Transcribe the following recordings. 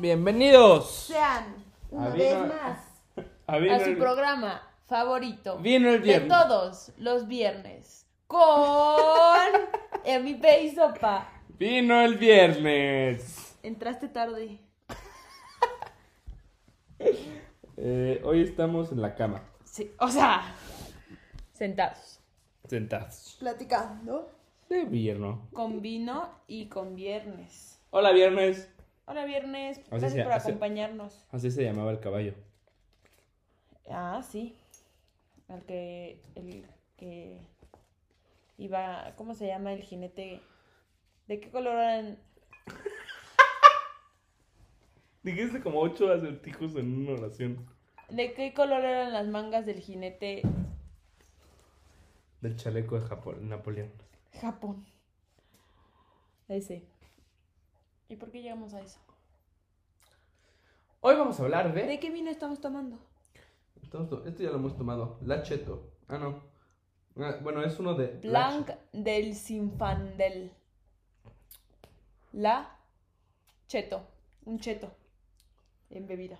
Bienvenidos. Sean una vez más a su el- programa favorito Vino el de viernes. todos los viernes con Emipe y Sopa. Vino el viernes. Entraste tarde. Eh, hoy estamos en la cama, Sí, o sea, sentados. sentados. Platicando. De vierno. Con vino y con viernes. Hola, viernes. Hola viernes, Así gracias se- por así- acompañarnos. Así se llamaba el caballo. Ah, sí. El que. El que. Iba. ¿Cómo se llama el jinete? ¿De qué color eran? Dijiste como ocho acertijos en una oración. ¿De qué color eran las mangas del jinete Del chaleco de Japón, Napoleón. Japón? Ese. ¿Y por qué llegamos a eso? Hoy vamos a hablar de... ¿De qué vino estamos tomando? Estamos to- Esto ya lo hemos tomado. La Cheto. Ah, no. Ah, bueno, es uno de... Blanc del Sinfandel. La Cheto. Un cheto. En bebida.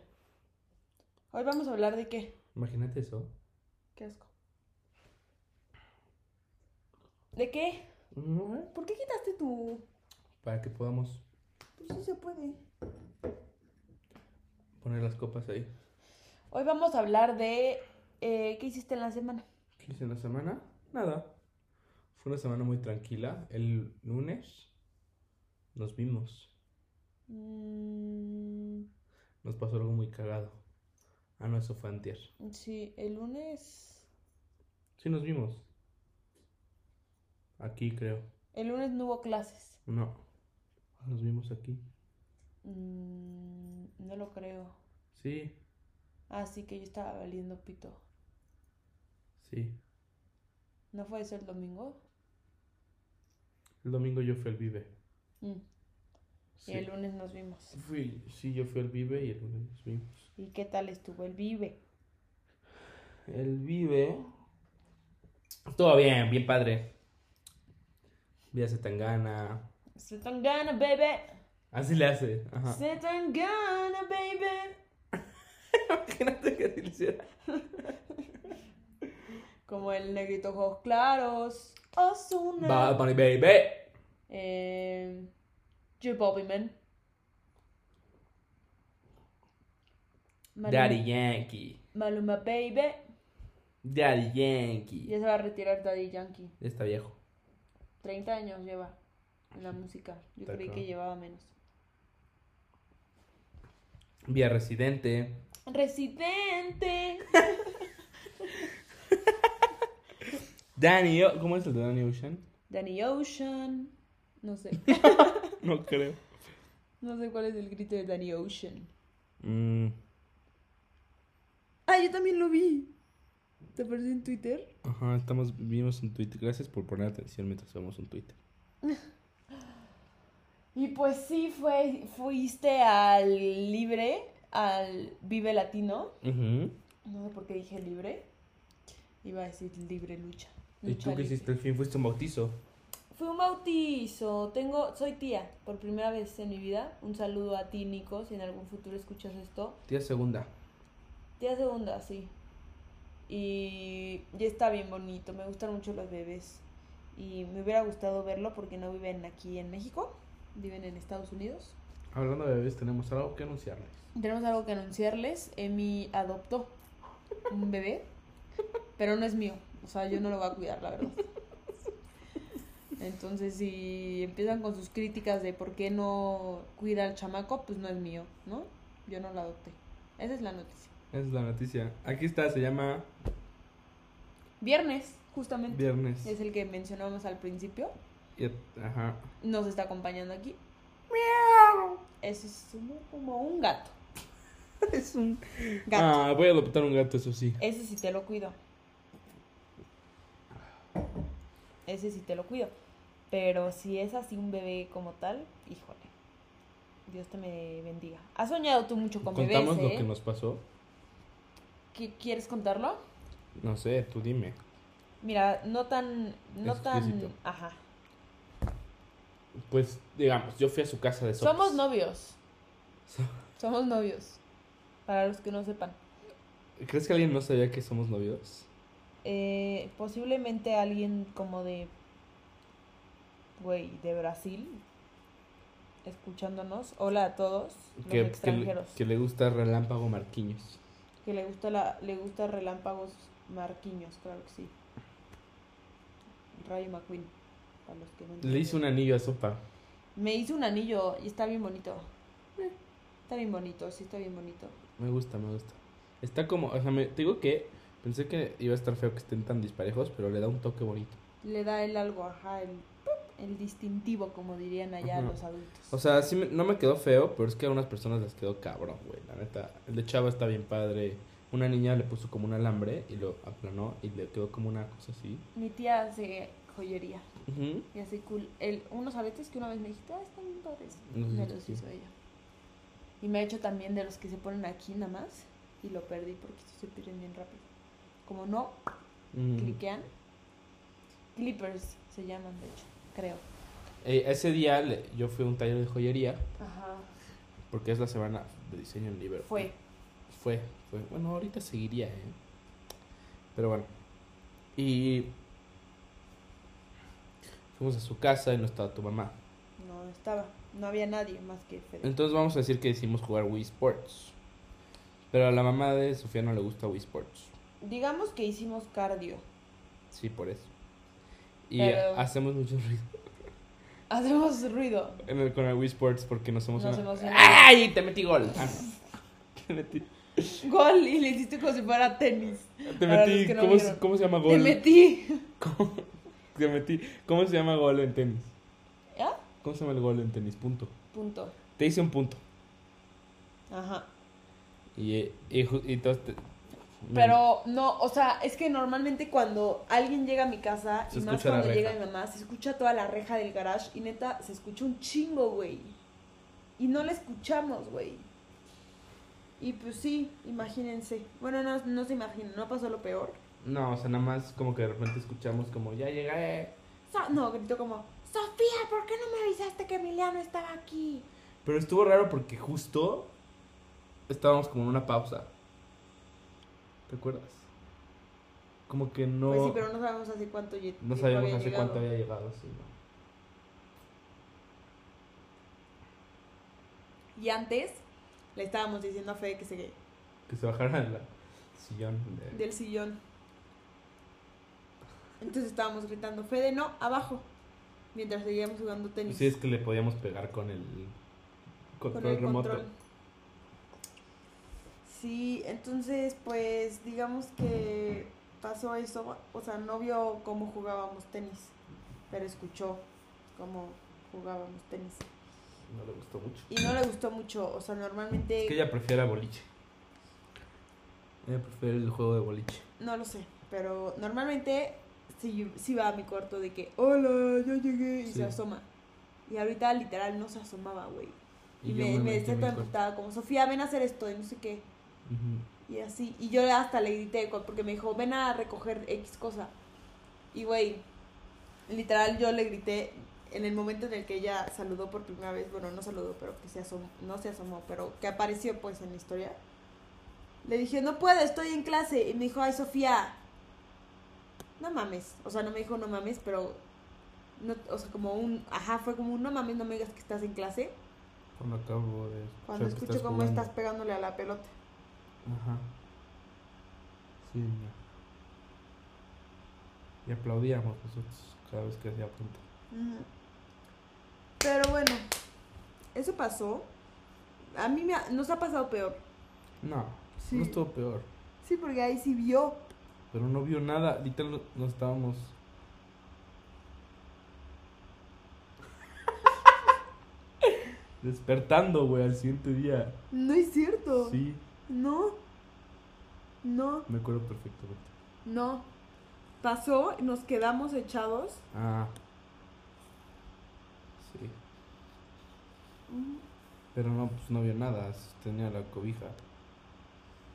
Hoy vamos a hablar de qué. Imagínate eso. Qué asco. ¿De qué? ¿Por qué quitaste tu...? Para que podamos Pues sí se puede. poner las copas ahí. Hoy vamos a hablar de... eh, ¿Qué hiciste en la semana? ¿Qué hice en la semana? Nada. Fue una semana muy tranquila. El lunes nos vimos. Mm, Nos pasó algo muy cagado. Ah, no, eso fue antier. sí, el lunes... Sí, nos vimos. Aquí, creo. El lunes no hubo clases. No. Nos vimos aquí. Mm, no lo creo. Sí, Ah, sí, que yo estaba valiendo pito. sí. ¿No fue eso el domingo? El domingo yo fui al Vive. Mm, Sí. Y el lunes nos vimos. Fui, sí, yo fui al Vive y el lunes nos vimos. ¿Y qué tal estuvo el vive? El Vive. Todo bien, bien padre. Vi a Zetangana. Se tan gana, baby. Así le hace. Ajá. Se tan gana, baby. Imagínate que así le hiciera. Como el negrito ojos claros. Ozuna. Bad Bunny Baby. Eh, J Bobby Man. Maluma- Daddy Yankee. Maluma Baby. Daddy Yankee. Ya se va a retirar Daddy Yankee. Ya está viejo. 30 años lleva la música. Yo creí que llevaba menos. Vi a Residente. Residente. Danny, O- ¿cómo es el de Danny Ocean? Danny Ocean. No sé. No creo. No sé cuál es el grito de Danny Ocean. Mm, Ah, yo también lo vi. ¿Te apareció en Twitter? ajá, estamos, vimos un tweet. Gracias por poner atención mientras vemos un tweet. Y pues sí, fue, fuiste al libre, al Vive Latino. No sé por qué dije libre. Iba a decir libre lucha. ¿Y Lucha tú qué hiciste el fin? ¿Fuiste un bautizo? Fue un bautizo. Tengo, soy tía por primera vez en mi vida. Un saludo a ti, Nico, si en algún futuro escuchas esto. Tía segunda. Tía segunda, sí. Y ya está bien bonito. Me gustan mucho los bebés. Y me hubiera gustado verlo porque no viven aquí en México. Viven en Estados Unidos. Hablando de bebés, tenemos algo que anunciarles. Tenemos algo que anunciarles. Emi adoptó un bebé, pero no es mío. O sea, yo no lo voy a cuidar, la verdad. Entonces, si empiezan con sus críticas de por qué no cuida al chamaco, pues no es mío, ¿no? Yo no lo adopté. Esa es la noticia. Esa es la noticia. Aquí está, se llama Viernes, justamente. Viernes. Es el que mencionamos al principio. Ajá. Nos está acompañando aquí. Ese es como, un gato. Es un... Gato. Ah, voy a adoptar un gato, eso sí. Ese sí te lo cuido. Ese sí te lo cuido. Pero si es así un bebé como tal, híjole. Dios te me bendiga. ¿Has soñado tú mucho con bebés, ¿Contamos lo eh? que nos pasó? ¿Qui- ¿Quieres contarlo? No sé, tú dime. Mira, no tan... No tan... Explícito. Ajá. Pues, digamos, yo fui a su casa de sopas. Somos novios. Somos novios. Para los que no sepan. ¿Crees que alguien no sabía que somos novios? Eh, posiblemente alguien como de. Güey, de Brasil. Escuchándonos. Hola a todos los Que, extranjeros. que le gusta Relámpago Marquiños. Que le gusta la, le gusta relámpagos marquiños, claro que sí. Rayo McQueen, para los que no Le hice un anillo a Sopa. Me hizo un anillo y está bien bonito. Eh, Está bien bonito, sí está bien bonito. Me gusta, me gusta. Está como, o sea, me, te digo que pensé que iba a estar feo que estén tan disparejos, pero le da un toque bonito. Le da el algo, ajá, el, el distintivo, como dirían allá Ajá. los adultos. O sea, sí me- no me quedó feo, pero es que a unas personas les quedó cabrón, güey. La neta, el de Chava está bien padre. Una niña le puso como un alambre y lo aplanó y le quedó como una cosa así. Mi tía hace joyería Y hace cool. El, unos aretes que una vez me dijiste, ah, están bien padres. No me los sí. hizo ella. Y me ha hecho también de los que se ponen aquí nada más. Y lo perdí porque estos se pierden bien rápido. Como no, Mm. cliquean. Clippers se llaman, de hecho, creo. Eh, ese día le- yo fui a un taller de joyería Ajá. porque es la semana de diseño en Liverpool. Fue. Fue, fue. Bueno, ahorita seguiría, ¿eh? Pero bueno. Y fuimos a su casa y no estaba tu mamá. No estaba. No había nadie más que Fede. Entonces vamos a decir que decidimos jugar Wii Sports. Pero a la mamá de Sofía no le gusta Wii Sports. Digamos que hicimos cardio. Sí, por eso. Y Pero- hacemos mucho ruido Hacemos ruido. en el, con el Wii Sports porque nos emociona. ¡Ay! Te metí gol. Ah, no. Te metí. Gol y le hiciste como si fuera tenis. Te metí. no ¿Cómo. ¿Cómo se llama Te gol? metí. ¿Cómo, te metí. ¿Cómo se llama gol en tenis? ¿Ya? ¿Cómo se llama el gol en tenis? Punto. Punto. Te hice un punto. Ajá. Y, eh, y, y todos te- Pero no, o sea, es que normalmente cuando alguien llega a mi casa, Se y más cuando llega mi mamá, se escucha toda la reja del garage y neta se escucha un chingo, güey. Y no la escuchamos, güey. Y pues sí, imagínense. Bueno, no, no se imaginen, no pasó lo peor. No, o sea, nada más como que de repente escuchamos como, ya llegué. So- no, gritó como, Sofía, ¿por qué no me avisaste que Emiliano estaba aquí? Pero estuvo raro porque justo estábamos como en una pausa. ¿Te acuerdas? Como que no... Pues sí, pero no sabemos hace cuánto No sabíamos había hace llegado. cuánto había llegado, sí, ¿no? Y antes le estábamos diciendo a Fede que se Que se bajara del sillón. de- del sillón. Entonces estábamos gritando, Fede, no, abajo. Mientras seguíamos jugando tenis. Sí, es que le podíamos pegar con el control con el remoto. control. Sí, entonces pues digamos que pasó eso, o sea, no vio cómo jugábamos tenis, pero escuchó cómo jugábamos tenis. No le gustó mucho. Y no le gustó mucho, o sea, normalmente... Es que ella prefiere boliche. Ella prefiere el juego de boliche. No lo sé, pero normalmente sí, sí va a mi cuarto de que, hola, ya llegué, y Sí. se asoma. Y ahorita literal no se asomaba, güey. Y, yo me, me decía toda emputada, como, Sofía, ven a hacer esto, y no sé qué. Ujú. Y así. Y yo hasta le grité, porque me dijo, ven a recoger X cosa. Y, güey, literal yo le grité en el momento en el que ella saludó por primera vez, bueno, no saludó, pero que se asomó, no se asomó, pero que apareció pues en la historia. Le dije, no puedo, estoy en clase. Y me dijo, ay, Sofía, no mames. O sea, no me dijo no mames, pero, no, o sea, como un, ajá, fue como un no mames, no me digas que estás en clase. Cuando acabo de escuchar Cuando escucho cómo jugando. estás pegándole a la pelota. Ajá. Sí, no. Y aplaudíamos nosotros cada vez que hacía punto. Ujú. Pero bueno, eso pasó. A mí me ha- nos ha pasado peor. No, Sí. no estuvo peor. Sí, porque ahí sí vio. Pero no vio nada. Literal no estábamos. Despertando, güey, al siguiente día. No es cierto. Sí, No. No, me acuerdo perfectamente. no. Pasó, nos quedamos echados. Ah. Sí. Pero no, pues no vio nada. Tenía la cobija.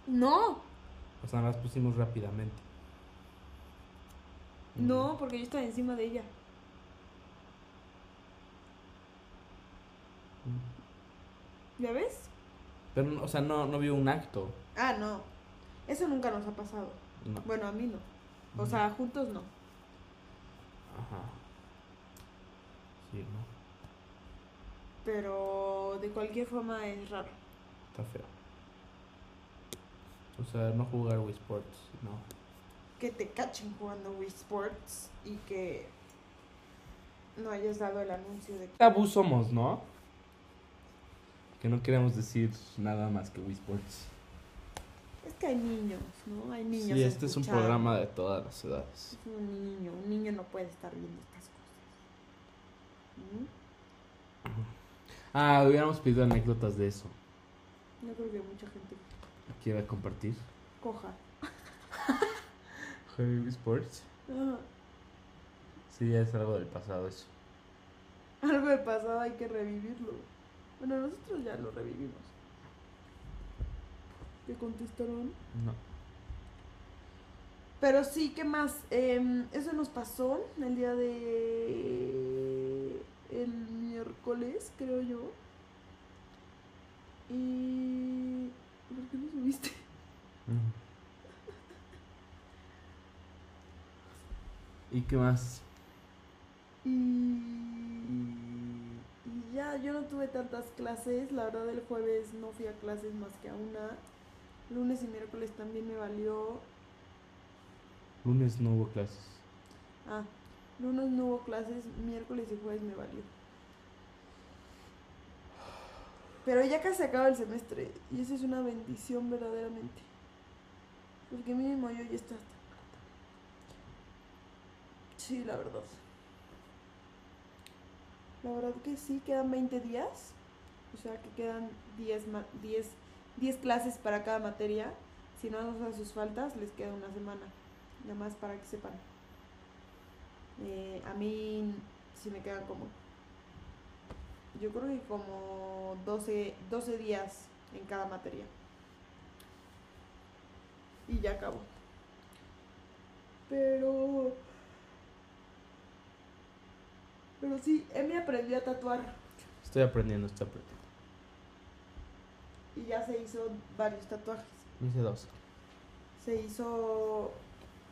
No, O sea, las pusimos rápidamente. No, porque yo estaba encima de ella. Mm. ¿Ya ves? Pero, no- o sea, no, no vio un acto. Ah, no. Eso nunca nos ha pasado. No. Bueno, a mí no. O sea, juntos no. Ajá. Sí, no. Pero de cualquier forma es raro. Está feo. O sea, no jugar Wii Sports, no. Que te cachen jugando Wii Sports y que no hayas dado el anuncio de que... Tabú somos, ¿no? Que no queremos decir nada más que Wii Sports. Es que hay niños, ¿no? Hay niños. Sí, este es un programa de todas las edades. Es un niño. Un niño no puede estar viendo estas cosas. ¿Mm? Ah, hubiéramos pedido anécdotas de eso. No creo que mucha gente ¿Quiere compartir? coja. Wii Sports. Ajá. Sí, ya es algo del pasado eso. Algo de pasado hay que revivirlo. Bueno, nosotros ya lo revivimos. ¿Te contestaron? No. Pero sí, ¿qué más? Em, eso nos pasó el día de... El miércoles, creo yo. Y... ¿Por qué no subiste? ¿Y qué más? Y... y ya, yo no tuve tantas clases. La verdad, el jueves no fui a clases más que a una. Lunes y miércoles también me valió. Lunes no hubo clases. Ah, lunes no hubo clases, miércoles y jueves me valió. Pero ya casi acaba el semestre y eso es una bendición verdaderamente. Porque mínimo yo ya está. Sí, la verdad. La verdad que sí, quedan 20 días. O sea que quedan 10, ma- 10, 10 clases para cada materia. Si no hacen sus faltas, les queda una semana. Nada más para que sepan. Eh, a mí sí me quedan como. Yo creo que como 12, 12 días en cada materia. Y ya acabo. Pero. Pero sí, Emi aprendió a tatuar. Estoy aprendiendo, estoy aprendiendo. Y ya se hizo varios tatuajes. Me hice dos. Se hizo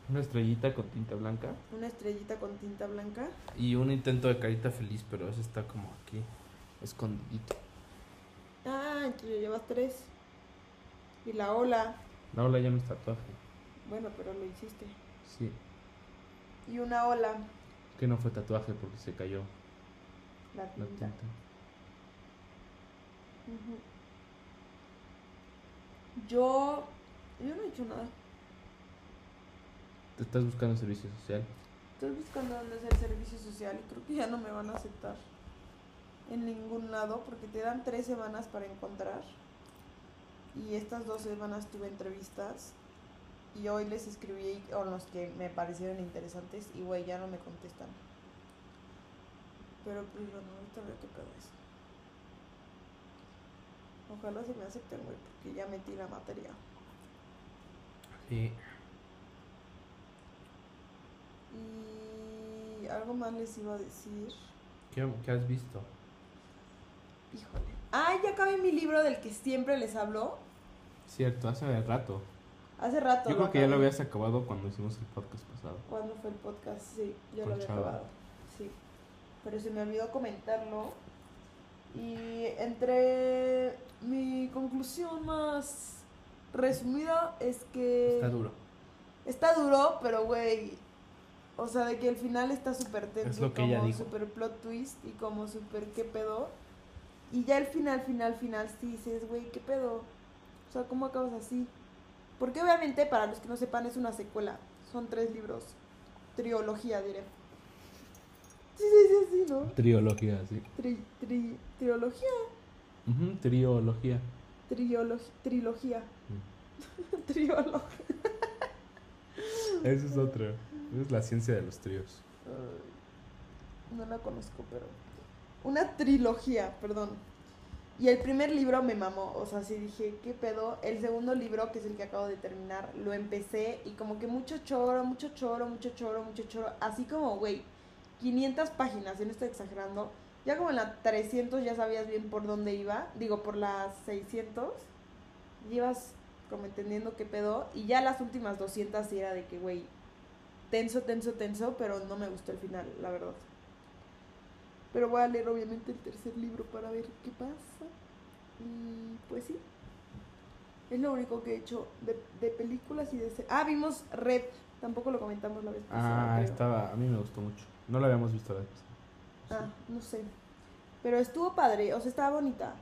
Una estrellita con tinta blanca una estrellita con tinta blanca. y un intento de carita feliz, pero ese está como aquí, escondidito. Ah, entonces ya llevas tres. Y la ola. La ola ya no es tatuaje. Bueno, pero lo hiciste. Sí, Y una ola. Que no fue tatuaje porque se cayó La la tinta. Yo. Yo no he hecho nada. Te estás buscando servicio social. Estoy buscando dónde hacer servicio social y creo que ya no me van a aceptar en ningún lado porque te dan tres semanas para encontrar. Y estas dos semanas tuve entrevistas y hoy les escribí con los que me parecieron interesantes y güey, ya no me contestan. Pero pues bueno, ahorita veo qué pedo es. Ojalá se me acepten, güey, porque ya metí la materia. Sí. Y algo más les iba a decir. ¿Qué, qué has visto? Híjole. Ah, ya acabé mi libro del que siempre les hablo. Cierto, hace rato. Hace rato. Yo creo que ya lo habías acabado cuando hicimos el podcast pasado. ¿Cuándo fue el podcast? Sí, ya Con lo había Chava. acabado. Sí. Pero se me olvidó comentarlo. Y entre mi conclusión más resumida es que Está duro. está duro, pero güey, o sea, de que el final está súper tenso, Es lo que como ella dijo. súper plot twist y como súper qué pedo. Y ya el final, final, final, sí dices, güey, qué pedo. O sea, ¿cómo acabas así? Porque obviamente, para los que no sepan, es una secuela. Son tres libros. Trilogía, diré. Sí, sí, sí, sí, ¿no? Triología, sí. Tri, tri, trilogía. Ujú, triología. Triolo- trilogía. Mm. Triología. Esa es otra. Es la ciencia de los tríos. No la conozco, pero. Una trilogía, perdón. Y el primer libro me mamó, o sea, sí dije, ¿qué pedo? El segundo libro, que es el que acabo de terminar, lo empecé y como que mucho choro, mucho choro, mucho choro, mucho choro. Así como, güey, 500 páginas, y no estoy exagerando. Ya como en la 300 ya sabías bien por dónde iba. Digo, por las 600. Y ibas como entendiendo qué pedo. Y ya las últimas 200 sí era de que, güey, tenso, tenso, tenso. Pero no me gustó el final, la verdad. Pero voy a leer obviamente el tercer libro para ver qué pasa. Y pues sí. Es lo único que he hecho de, de películas y de... Ah, vimos Red. Tampoco lo comentamos la vez pasada. Ah, creo. estaba. A mí me gustó mucho. No lo habíamos visto la vez pasada. Ah, no sé. Pero estuvo padre, o sea, estaba bonita.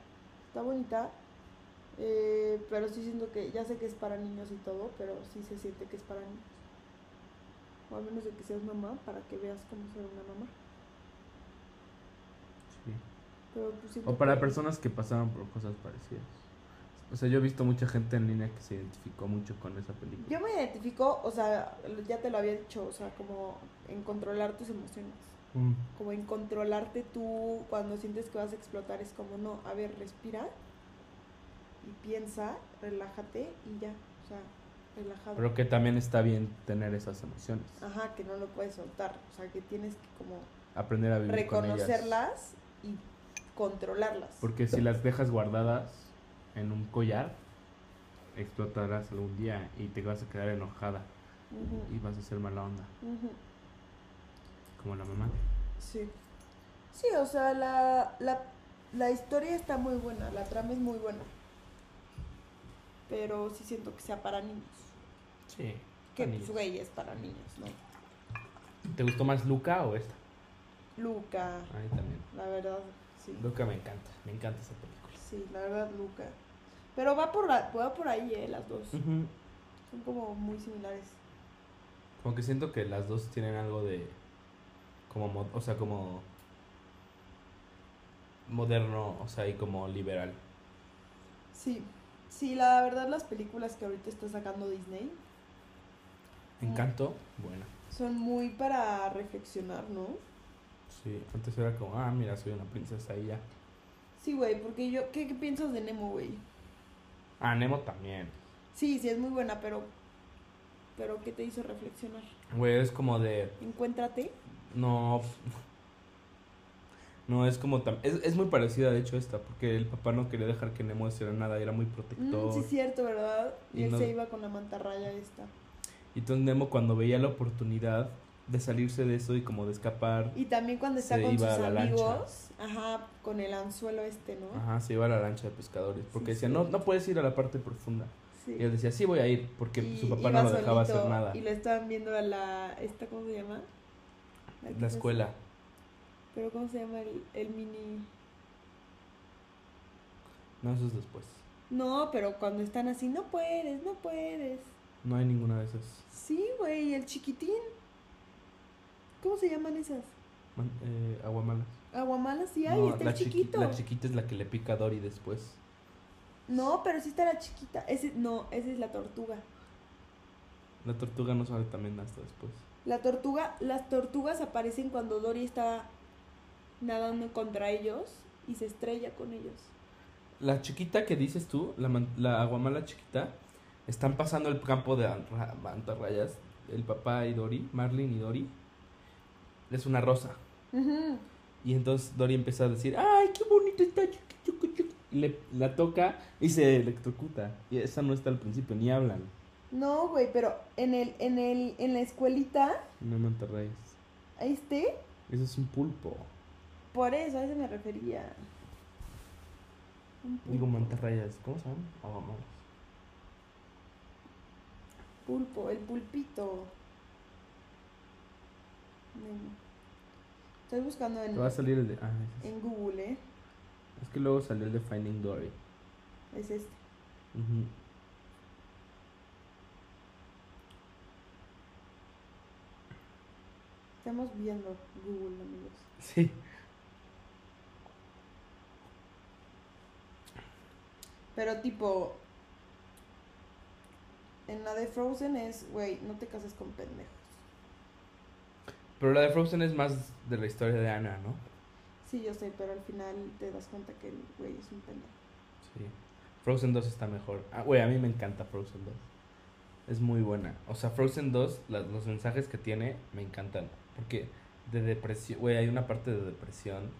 Está bonita. Eh, pero sí siento que, ya sé que es para niños y todo, pero sí se siente que es para niños. O al menos de que seas mamá, para que veas cómo ser una mamá. Sí. Pero pues siento O para personas que pasaban por cosas parecidas. O sea, yo he visto mucha gente en línea que se identificó mucho con esa película. Yo me identifico, o sea, ya te lo había dicho, o sea, como en controlar tus emociones. Mm. Como en controlarte tú cuando sientes que vas a explotar. Es como, no, a ver, respira y piensa, relájate y ya. O sea, relajado. Pero que también está bien tener esas emociones. Ajá, que no lo puedes soltar. O sea, que tienes que como Aprender a vivir con ellas. reconocerlas y controlarlas. Porque si las dejas guardadas en un collar, explotarás algún día y te vas a quedar enojada y vas a ser mala onda, como la mamá. Sí. Sí, o sea, la, la, la historia está muy buena, la trama es muy buena. Pero sí siento que sea para niños. Sí. Que pues, güey, es para niños, ¿no? ¿Te gustó más Luca o esta? Luca, A mí también. la verdad, sí. Luca me encanta, me encanta esa película. Sí, la verdad, Luca. Pero va por, la- va por ahí, ¿eh? Las dos. Son como muy similares. Como que siento que las dos tienen algo de. Como. mo- O sea, como. Moderno, o sea, y como liberal. Sí. Sí, la verdad, las películas que ahorita está sacando Disney Encanto, bueno. son muy para reflexionar, ¿no? Sí, antes era como, ah, mira, soy una princesa y ya. Sí, güey, porque yo... ¿qué, ¿Qué piensas de Nemo, güey? Ah, Nemo también. Sí, sí, es muy buena, pero... Pero, ¿qué te hizo reflexionar? Güey, es como de. Encuéntrate. No. No, es como. tam- Es, es muy parecida, de hecho, esta, porque el papá no quería dejar que Nemo hiciera nada, era muy Mm, protector. sí, es cierto, ¿verdad? Y, Y él no- se iba con la mantarraya esta. Y entonces Nemo, cuando veía la oportunidad de salirse de eso y como de escapar, Y también cuando está con sus amigos, ajá, con el anzuelo este, ¿no? ajá, se iba a la lancha de pescadores. Porque Sí, decía, sí. no, no puedes ir a la parte profunda. Sí. Y él decía, sí voy a ir, porque Y su papá no lo dejaba solito, hacer nada. Y lo estaban viendo a la. ¿Esta cómo se llama? La es- escuela. Pero ¿cómo se llama el, el mini.? No, eso es después. No, pero cuando están así, no puedes, no puedes. No hay ninguna de esas. Sí, güey, el chiquitín. ¿Cómo se llaman esas? Man- eh, aguamalas. Aguamalas, sí hay, No, está la, el chiqui- chiquito. la chiquita es la que le pica a Dory después. No, pero sí está la chiquita. Ese, no, esa es la tortuga. La tortuga no sale también hasta después. La tortuga, las tortugas aparecen cuando Dory está nadando contra ellos y se estrella con ellos. La chiquita que dices tú, la, man- la aguamala chiquita, están pasando el campo de mantarrayas. El papá y Dory, Marlin y Dory. Es una rosa. Y entonces Dory empieza a decir, ¡ay, qué bonito está! chuqui, chuqui, chuqui". Y le, la toca y se electrocuta. Y esa no está al principio, ni hablan. No, güey, pero en el, en el, en la escuelita, No mantarrayas. este, Eso es un pulpo. por eso a eso me refería. Digo mantarrayas. ¿Cómo se llaman? Aguamalas. Pulpo, el pulpito. Estoy buscando en, Te va a salir el de... Ah, es. en Google, ¿eh? Es que luego salió el de Finding Dory. Es este. Estamos viendo Google, amigos. Sí. Pero tipo, en la de Frozen es, güey, no te cases con pendejos. Pero la de Frozen es más de la historia de Anna, ¿no? Sí, yo sé, pero al final te das cuenta que el güey es un pendejo. Sí. Frozen 2 está mejor. Ah, güey, a mí me encanta Frozen 2. Es muy buena. O sea, Frozen 2, la- los mensajes que tiene me encantan. Porque de depresión, güey, hay una parte de depresión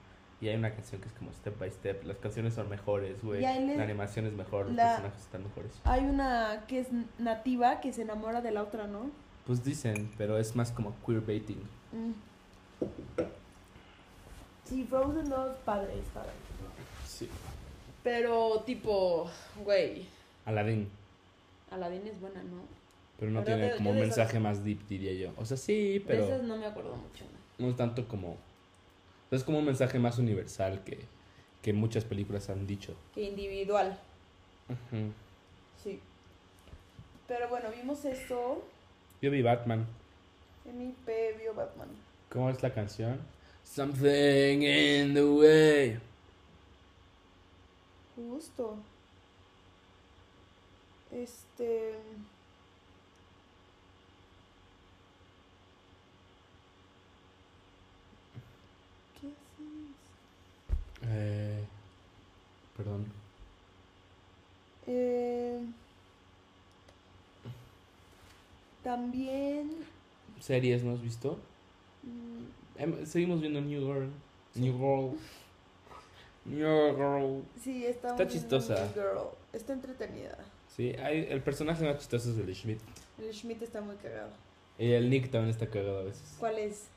Y hay una canción que es como step by step. Las canciones son mejores, güey. La animación es mejor, los personajes están mejores. Hay una que es nativa que se enamora de la otra, ¿no? Pues dicen, pero es más como queerbaiting. Mm. Sí, Frozen 2, padre, es padre. Sí. Pero tipo, güey, Aladdin. Aladdin es buena, ¿no? Pero no Pero tiene de- como un esas- mensaje más deep, diría yo. O sea, sí, De pero esas no me acuerdo mucho. ¿no? no es tanto como... Es como un mensaje más universal que, que muchas películas han dicho. Que individual, Ujú. sí. Pero bueno, vimos eso. Yo vi Batman. MIP vio Batman. ¿Cómo es la canción? Something in the way. Justo. Este. ¿Qué haces? Eh, perdón. Eh, también. ¿Series no has visto? mm, Em, seguimos viendo New Girl. New Girl. New Girl. Sí, Está viendo chistosa. New Girl. Está entretenida. Sí, hay, el personaje más chistoso es el Schmidt. El Schmidt está muy cagado. Y el Nick también está cagado a veces. ¿Cuál es?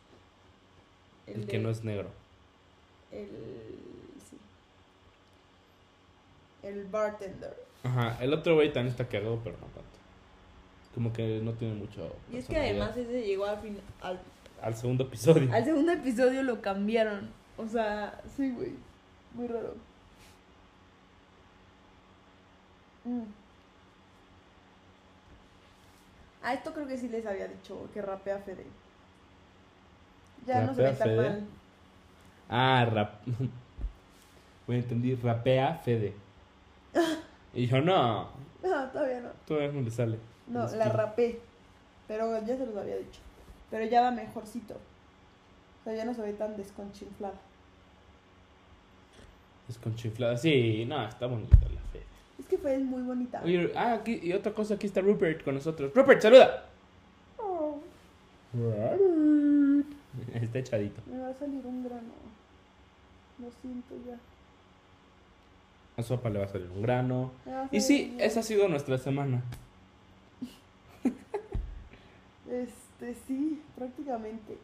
El, de- que no es negro. El. Sí. El bartender. Ajá, el otro güey también está cagado, pero no tanto. Como que no tiene mucho. Y es que además ese llegó al fin. Al, Al segundo episodio. al segundo episodio lo cambiaron. O sea, sí, güey. Muy raro. Mm. A esto creo que sí les había dicho que rapea Fede. Ya no se ve ¿Rapea tan mal. Ah, rap. Güey, entendí. Rapea Fede. Y yo, no. No, todavía no. Todavía no le sale. No, la rapé. Pero ya se los había dicho. Pero ya va mejorcito. O sea, ya no se ve tan desconchinflada. Es con chiflada. Sí, no, está bonita la Fede. Es que Fede es muy bonita. Oye, ah, aquí, y otra cosa, aquí está Rupert con nosotros. Rupert, saluda. Oh, Rupert. Está echadito. me va a salir un grano. Lo siento ya. A sopa le va a salir un grano. Y sí, esa ha sido nuestra semana. Este, sí, prácticamente.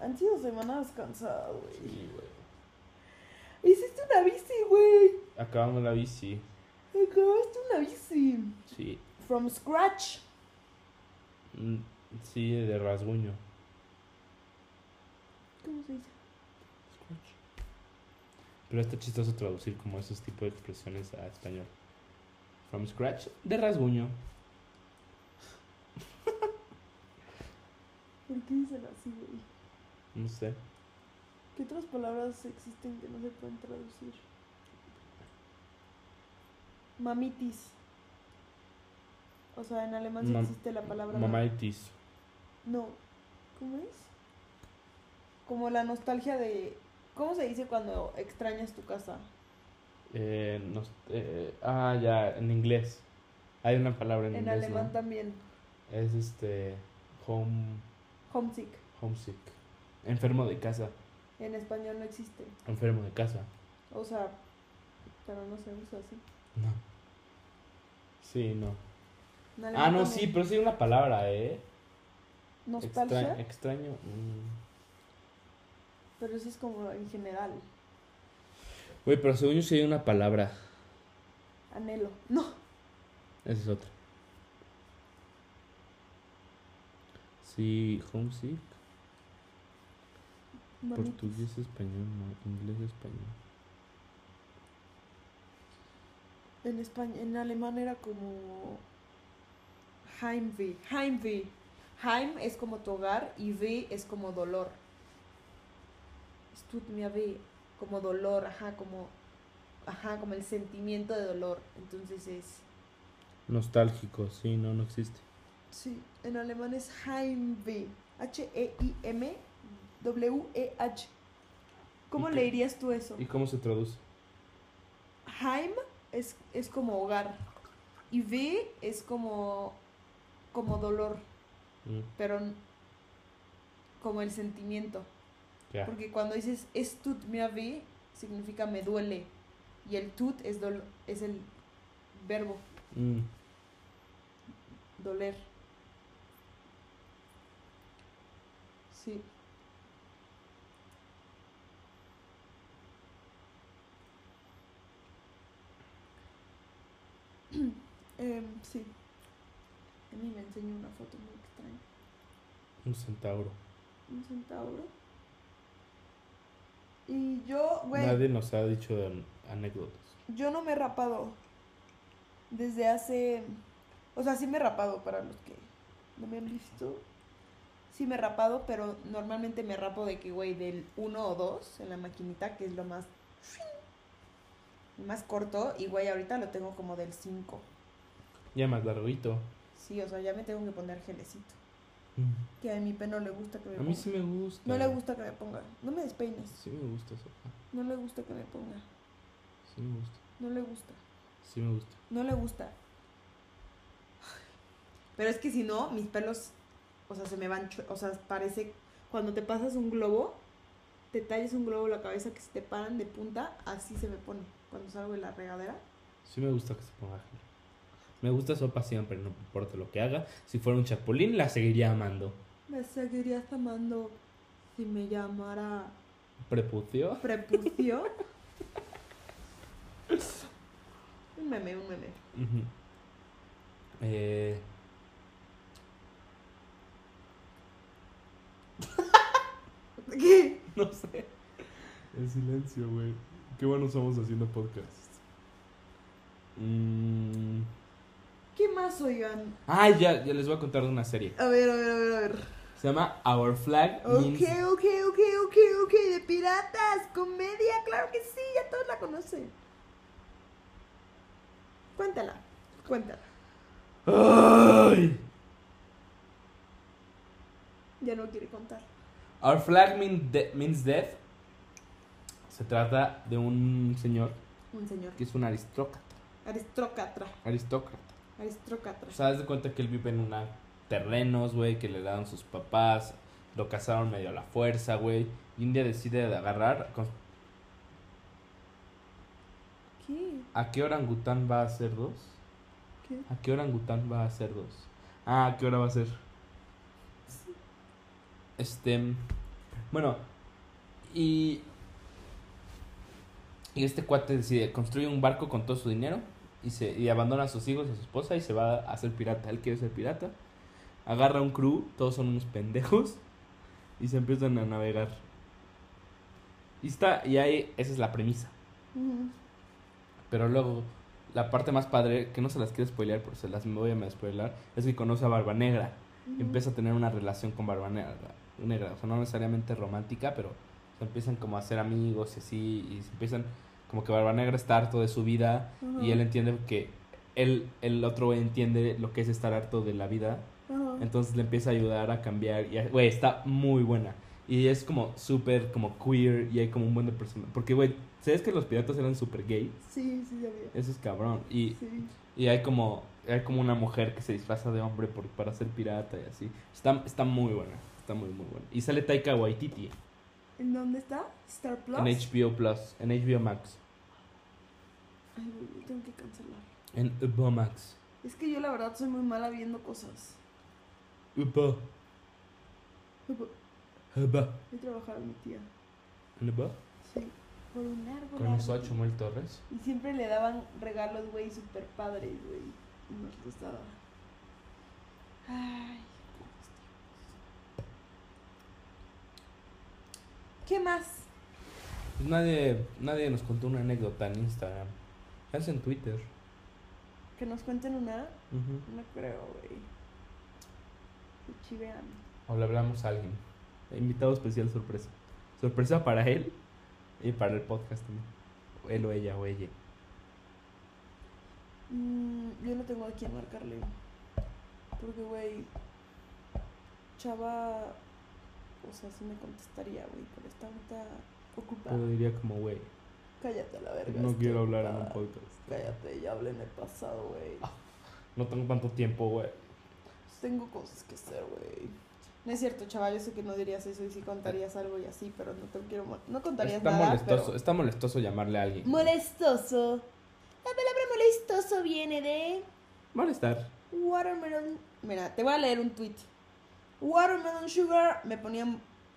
Han sido semanas cansadas, güey. Sí, güey. Hiciste una bici, güey. Acabamos la bici. Acabaste una bici. Sí. From scratch. Mm, Sí, de rasguño. ¿Cómo se dice? Pero está chistoso traducir como esos tipos de expresiones a español. From scratch, de rasguño. ¿Por qué dicen así, güey? No sé. ¿Qué otras palabras existen que no se pueden traducir? Mamitis. O sea, en alemán sí Mam- existe la palabra. Mamaitis. No. ¿Cómo es? Como la nostalgia de. ¿Cómo se dice cuando extrañas tu casa? Eh, no, eh, ah, ya, en inglés. Hay una palabra en, En inglés. alemán ¿no? también. Es este. Home. Homesick. Homesick. Enfermo de casa. En español no existe. Enfermo de casa. O sea, pero no se usa así. No. Sí, no. En Ah, no, sí, pero sí hay una palabra, ¿eh? Nostalgia. Extra- extraño. mm. Pero eso es como en general. Güey, pero según yo sí hay una palabra. Anhelo. No. Esa es otra. Sí, homesick. Portugués, español, no. Inglés, español. En español, en alemán era como Heimweh. Heimweh. Heim es como tu hogar y weh es como dolor. Es tut mir weh, como dolor, ajá, como ajá, como el sentimiento de dolor. Entonces es Nostálgico, sí, no, no existe. Sí, en alemán es Heimweh. H E I M W E. ¿Cómo ¿Y qué? leerías tú eso? ¿Y cómo se traduce? Heim es, es como hogar y weh es como como dolor. Mm, pero como el sentimiento. Porque cuando dices es tut mir weh, significa me duele. Y el tut es, dol- es el verbo, Mm. doler. Sí. Em, sí. A mí me enseñó una foto muy extraña. Un centauro. Un centauro. Y yo, güey, Nadie nos ha dicho de anécdotas. yo no me he rapado desde hace... O sea, sí me he rapado para los que no me han visto. Sí me he rapado, pero normalmente me rapo de que, güey, del 1 o 2 en la maquinita, que es lo más... más corto. Y, güey, ahorita lo tengo como del 5. Ya más larguito. Sí, o sea, ya me tengo que poner gelecito. Que a mi pe no le gusta que me A ponga. mí sí me gusta. No le gusta que me ponga. No me despeines. Sí me gusta, Sofa. No le gusta que me ponga. Sí me gusta. No le gusta. Sí me gusta. No le gusta. Pero es que si no, mis pelos, o sea, se me van, o sea, parece cuando te pasas un globo, te talles un globo la cabeza que se te paran de punta, así se me pone cuando salgo de la regadera. Sí me gusta que se ponga gel. Me gusta Sopa siempre, no importa lo que haga. Si fuera un chapulín, la seguiría amando. Me seguirías amando si me llamara Prepucio. prepucio. un meme, un meme. Eh, ¿Qué? no sé. El silencio, güey. Qué bueno somos haciendo podcast. Mm. ¿Qué más, oigan? Ah, ya, ya les voy a contar de una serie. A ver, a ver, a ver, a ver. Se llama Our Flag Ok, Means... ok, ok, ok, ok, de piratas, comedia, claro que sí, ya todos la conocen. Cuéntala, cuéntala. ¡Ay! Ya no quiere contar. Our Flag mean de- Means Death. Se trata de un señor Un señor. que es un aristócrata. Aristócrata, Aristócrata. aristócrata. O sea, haz de cuenta que él vive en una terrenos, güey, que le daban sus papás. Lo casaron medio a la fuerza, güey. Y un día decide de agarrar. con- ¿Qué? ¿A qué orangután va a ser dos? ¿Qué? ¿A qué orangután va a ser dos? Ah, ¿a qué hora va a ser? Este. Bueno, y. Y este cuate decide construir un barco con todo su dinero y, se, y abandona a sus hijos, a su esposa y se va a hacer pirata. Él quiere ser pirata. Agarra un crew, todos son unos pendejos y se empiezan a navegar. Y está, y ahí, esa es la premisa. Pero luego, la parte más padre, que no se las quiero spoilear, porque se las voy a me spoiler, es que conoce a Barba Negra. Y empieza a tener una relación con Barba Negra. Negra. O sea, no necesariamente romántica, pero se empiezan como a hacer amigos y así. Y se empiezan, como que Barba Negra está harto de su vida. Y él entiende que él, el otro entiende lo que es estar harto de la vida. Entonces le empieza a ayudar a cambiar. Y, güey, está muy buena. Y es como súper como queer y hay como un buen de personas. Porque, güey, ¿sabes que los piratas eran súper gay? Sí, sí, sabía. Eso es cabrón. Y, Sí. y hay como hay como una mujer que se disfraza de hombre por, para ser pirata y así. Está, está muy buena. Está muy, muy buena. Y sale Taika Waititi ¿En dónde está? Star Plus. en HBO Plus, en HBO Max, Ay, güey, tengo que cancelar. en HBO Max. Es que yo la verdad soy muy mala viendo cosas. HBO. HBO. Voy a trabajar a mi tía. ¿En HBO? Sí. Por un largo, Conoció a Chumel Torres. Y siempre le daban regalos, güey, super padres, güey. Y nos gustaba. Ay, ¿Qué más? Pues nadie, nadie nos contó una anécdota en Instagram. Es en Twitter. Que nos cuenten una. No creo, güey. Se chivean. O le hablamos a alguien. Invitado especial sorpresa. Sorpresa para él y para el podcast también. Él o ella o ella. Mm, yo no tengo a quién marcarle. Porque, güey. Chava. O sea, sí me contestaría, güey. Pero está ahorita ocupada. Pero diría como, güey, Cállate a la verga. no quiero hablar en un podcast. Cállate, ya hablé en el pasado, güey. No tengo tanto tiempo, güey. Tengo cosas que hacer, güey. No es cierto, chaval, yo sé que no dirías eso y sí contarías algo y así, pero no te quiero... No contarías Está nada, molestoso, pero- está molestoso llamarle a alguien. Molestoso. La palabra molestoso viene de... Molestar. Watermelon. Mira, te voy a leer un tweet. Watermelon Sugar me ponía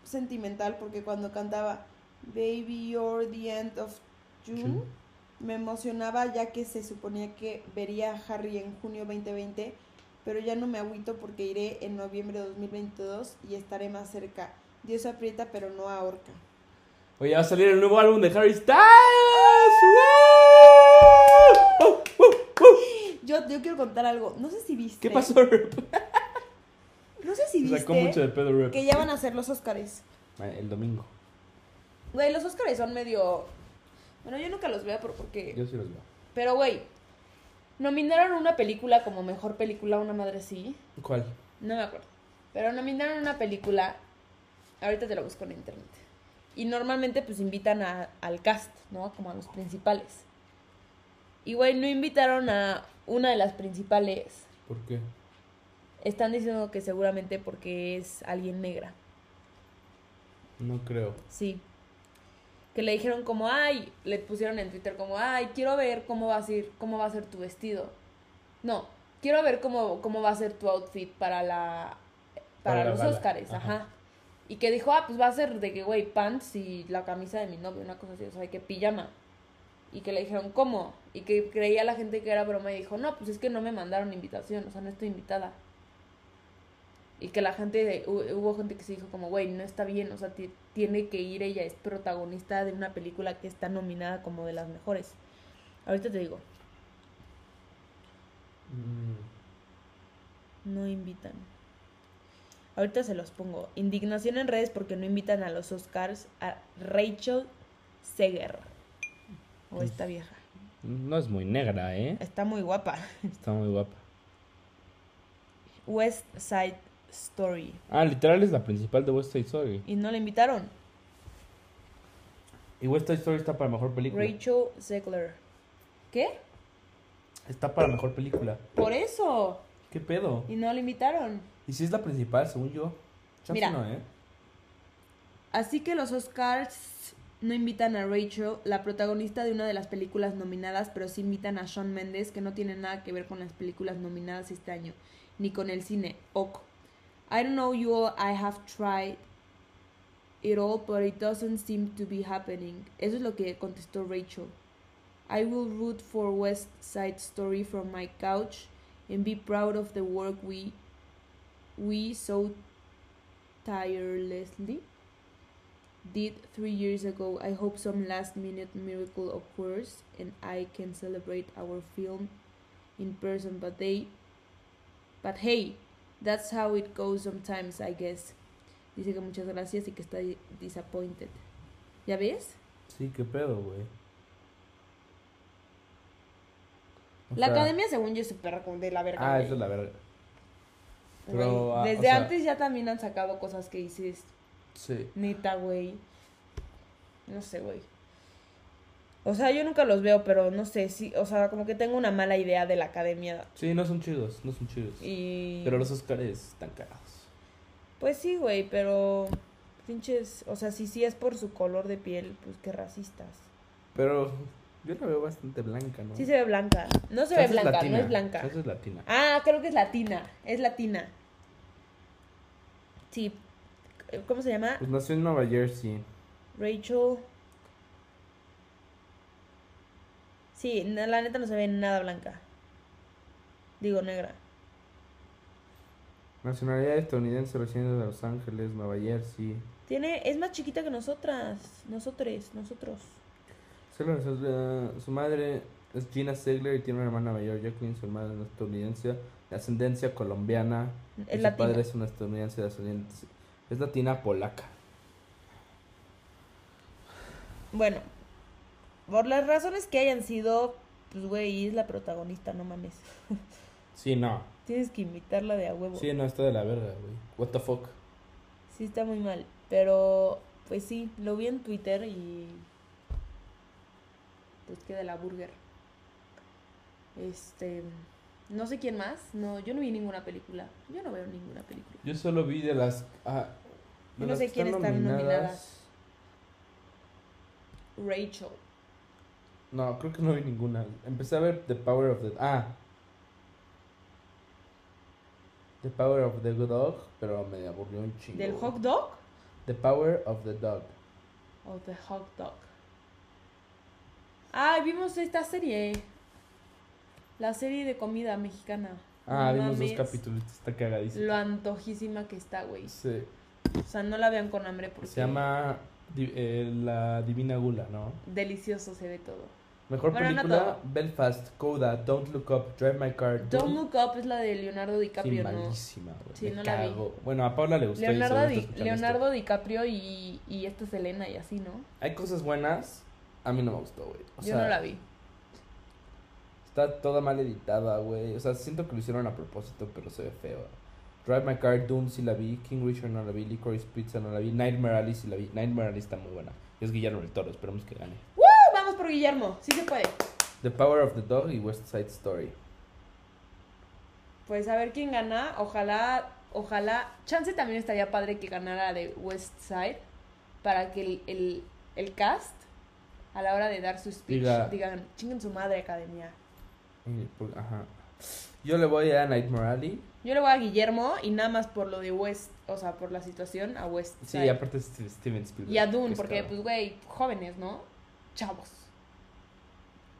sentimental porque cuando cantaba Baby You're the End of June me emocionaba ya que se suponía que vería a Harry en junio 2020, pero ya no me agüito porque iré en noviembre de 2022 y estaré más cerca. Dios aprieta pero no ahorca. Oye, va a salir el nuevo álbum de Harry Styles. ¡Woo! ¡Uh, uh, uh! Yo, yo quiero contar algo. No sé si viste. ¿Qué pasó? No sé si Se sacó viste mucho de pedo Rep. que ya van a ser los Oscars. El domingo. Güey, los Oscars son medio. Bueno, yo nunca los veo por- porque. Yo sí los veo. Pero, güey, nominaron una película como mejor película, una madre así. ¿Cuál? No me acuerdo. Pero nominaron una película. Ahorita te lo busco en internet. Y normalmente, pues invitan a- al cast, ¿no? Como a los principales. Y, güey, no invitaron a una de las principales. ¿Por qué? Están diciendo que seguramente porque es alguien negra. No creo. Sí. Que le dijeron como, ay, le pusieron en Twitter como, ay, quiero ver cómo va a ser, cómo va a ser tu vestido. No, quiero ver cómo, cómo va a ser tu outfit para la para, los. Oscars, Ajá. ajá. Y que dijo, ah, pues va a ser de que, güey, pants y la camisa de mi novio, una cosa así, o sea, que pijama. Y que le dijeron, ¿cómo? Y que creía la gente que era broma y dijo, no, pues es que no me mandaron invitación, o sea, no estoy invitada. Y que la gente, hu- hubo gente que se dijo como, güey, no está bien, o sea, ti- tiene que ir, ella es protagonista de una película que está nominada como de las mejores. Ahorita te digo, Mm, no invitan. Ahorita se los pongo. Indignación en redes porque no invitan a los Oscars a Rachel Seger. O esta vieja. No es muy negra, ¿eh? Está muy guapa. Está muy guapa. West Side Story. Ah, literal es la principal de West Side Story. Y no la invitaron. Y West Side Story está para mejor película. Rachel Zegler. ¿Qué? Está para mejor película. Por eso. ¿Qué pedo? Y no la invitaron. ¿Y si es la principal, según yo? Chance Mira. no, ¿eh? Así que los Oscars no invitan a Rachel, la protagonista de una de las películas nominadas, pero sí invitan a Sean Mendes, que no tiene nada que ver con las películas nominadas este año, ni con el cine. Ok. I don't know you all, I have tried it all, but it doesn't seem to be happening. Eso es lo que contestó Rachel. I will root for West Side Story from my couch and be proud of the work we we so tirelessly did three years ago. I hope some last minute miracle occurs and I can celebrate our film in person. But they, but hey, that's how it goes sometimes, I guess. Dice que muchas gracias y que está di- disappointed. ¿Ya ves? Sí, qué pedo, güey. La sea, academia, según yo, es súper de la verga. Ah, eso es la. Güey, Pero, ah, Desde sea- antes ya también han sacado cosas que dices, Sí. Neta, güey. No sé, güey. O sea, yo nunca los veo, pero no sé, sí, o sea, como que tengo una mala idea de la academia. Sí, no son chidos, no son chidos. Y. Pero los Oscars están cagados. Pues sí, güey, pero. Pinches. O sea, si sí es por su color de piel, pues qué racistas. Pero yo la veo bastante blanca, ¿no? Sí se ve blanca. No se Chance ve es blanca, latina, no es blanca. chance es latina. Ah, creo que es latina. Es latina. Sí. ¿Cómo se llama? Pues nació en Nueva Jersey. Rachel. Sí, la neta no se ve nada blanca. Digo negra. Nacionalidad estadounidense, residente de Los Ángeles, Nueva Jersey. Tiene, es más chiquita que nosotras. Nosotros, nosotros. Su, eh, su madre es Gina Segler y tiene una hermana mayor, Jacqueline, su hermana es estadounidense, de ascendencia colombiana. y Es su latina. padre es una estadounidense de ascendencia. Es latina polaca. Bueno, por las razones que hayan sido, pues güey, es la protagonista, no mames. Sí, no. Tienes que invitarla de a huevo. Sí, no, está de la verga, güey. What the fuck. Sí, está muy mal. Pero, pues sí, lo vi en Twitter y. Pues que de la burger. Este. No sé quién más. No, yo no vi ninguna película. Yo no veo ninguna película. Yo solo vi de las. Ah, de Yo no las sé quién están nominadas. Rachel. No, creo que no vi ninguna. Empecé a ver The Power of the. Ah. The Power of the Dog, pero me aburrió un chingo. ¿Del hot dog? The Power of the Dog. O the hot dog. Ah, vimos esta serie. La serie de comida mexicana. Ah, No vimos dos capítulos. Está cagadísimo. Lo antojísima que está, güey. Sí. O sea, no la vean con hambre porque Se llama eh, La Divina Gula, ¿no? delicioso se ve todo. Mejor Bueno, no película. Belfast, Coda, Don't Look Up, Drive My Car. Don't Dune. Look Up es la de Leonardo Sí, DiCaprio, ¿no? malísima, güey. Sí, no la vi. Bueno, a Paula le gustó. y Leonardo, Di-. Leonardo DiCaprio y, y esta Selena y así, ¿no? Hay cosas buenas. A mí no me gustó, güey. Yo sea, no la vi. Está toda mal editada, güey. O sea, siento que lo hicieron a propósito, pero se ve feo. Drive My Car, Dune sí la vi. King Richard no la vi. Licorice Pizza no la vi. Nightmare Alley sí la vi. Nightmare Alley está muy buena. Es Guillermo del Toro, esperemos que gane. Por Guillermo, sí se puede. The Power of the Dog y West Side Story. Pues a ver quién gana. Ojalá, ojalá. Chance también estaría padre que ganara de West Side. Para que el, el, el cast, a la hora de dar su speech, Diga- digan, chinguen su madre, academia. Y, pues, Ajá. Yo le voy a Nightmare Alley. Yo le voy a Guillermo y nada más por lo de West, o sea, por la situación, a West Sí, Side. aparte Steven Spielberg. y a Dune, porque, pues, güey, jóvenes, ¿no? Chavos.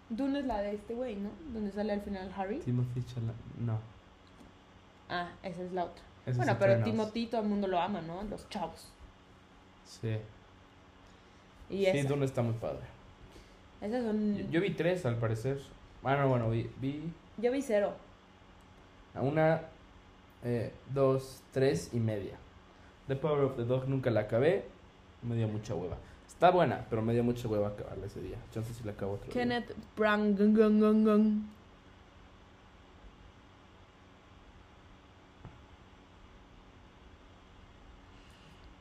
Dune es la de este güey, ¿no? Donde sale al final Harry. Timothy Chalamet. No. Ah, esa es la otra. bueno, pero. Timothy todo el mundo lo ama, ¿no? Los chavos. Sí. Y sí, esa. Dune está muy padre. Esas son... Yo, yo vi tres, al parecer. Ah, no, bueno, vi, vi Yo vi cero. a una, eh, dos, tres y media. The Power of the Dog nunca la acabé. Me dio mucha hueva. Está buena, pero me dio mucha hueva acabarla ese día. Sé si la acabo otro día. Kenneth Branagh.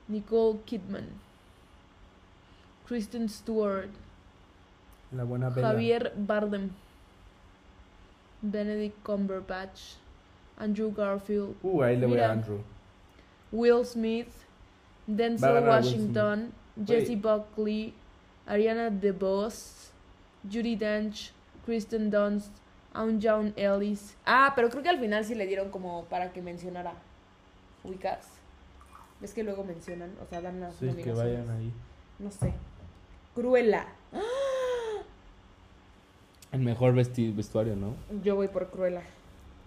Nicole Kidman. Kristen Stewart. La buena Bella. Javier Bardem. Benedict Cumberbatch. Andrew Garfield. Uh, ahí le voy a Andrew. Will Smith. Denzel Will Washington. Jesse Buckley. Ariana DeBose. Judy Dench. Kristen Dunst. Aun John Ellis. Ah, pero creo que al final sí le dieron como para que mencionara. ¿Ubicas? ¿Ves que luego mencionan? O sea, dan las Sí, que vayan ahí. No sé. Cruella. El mejor vesti- vestuario, ¿no? Yo voy por Cruella.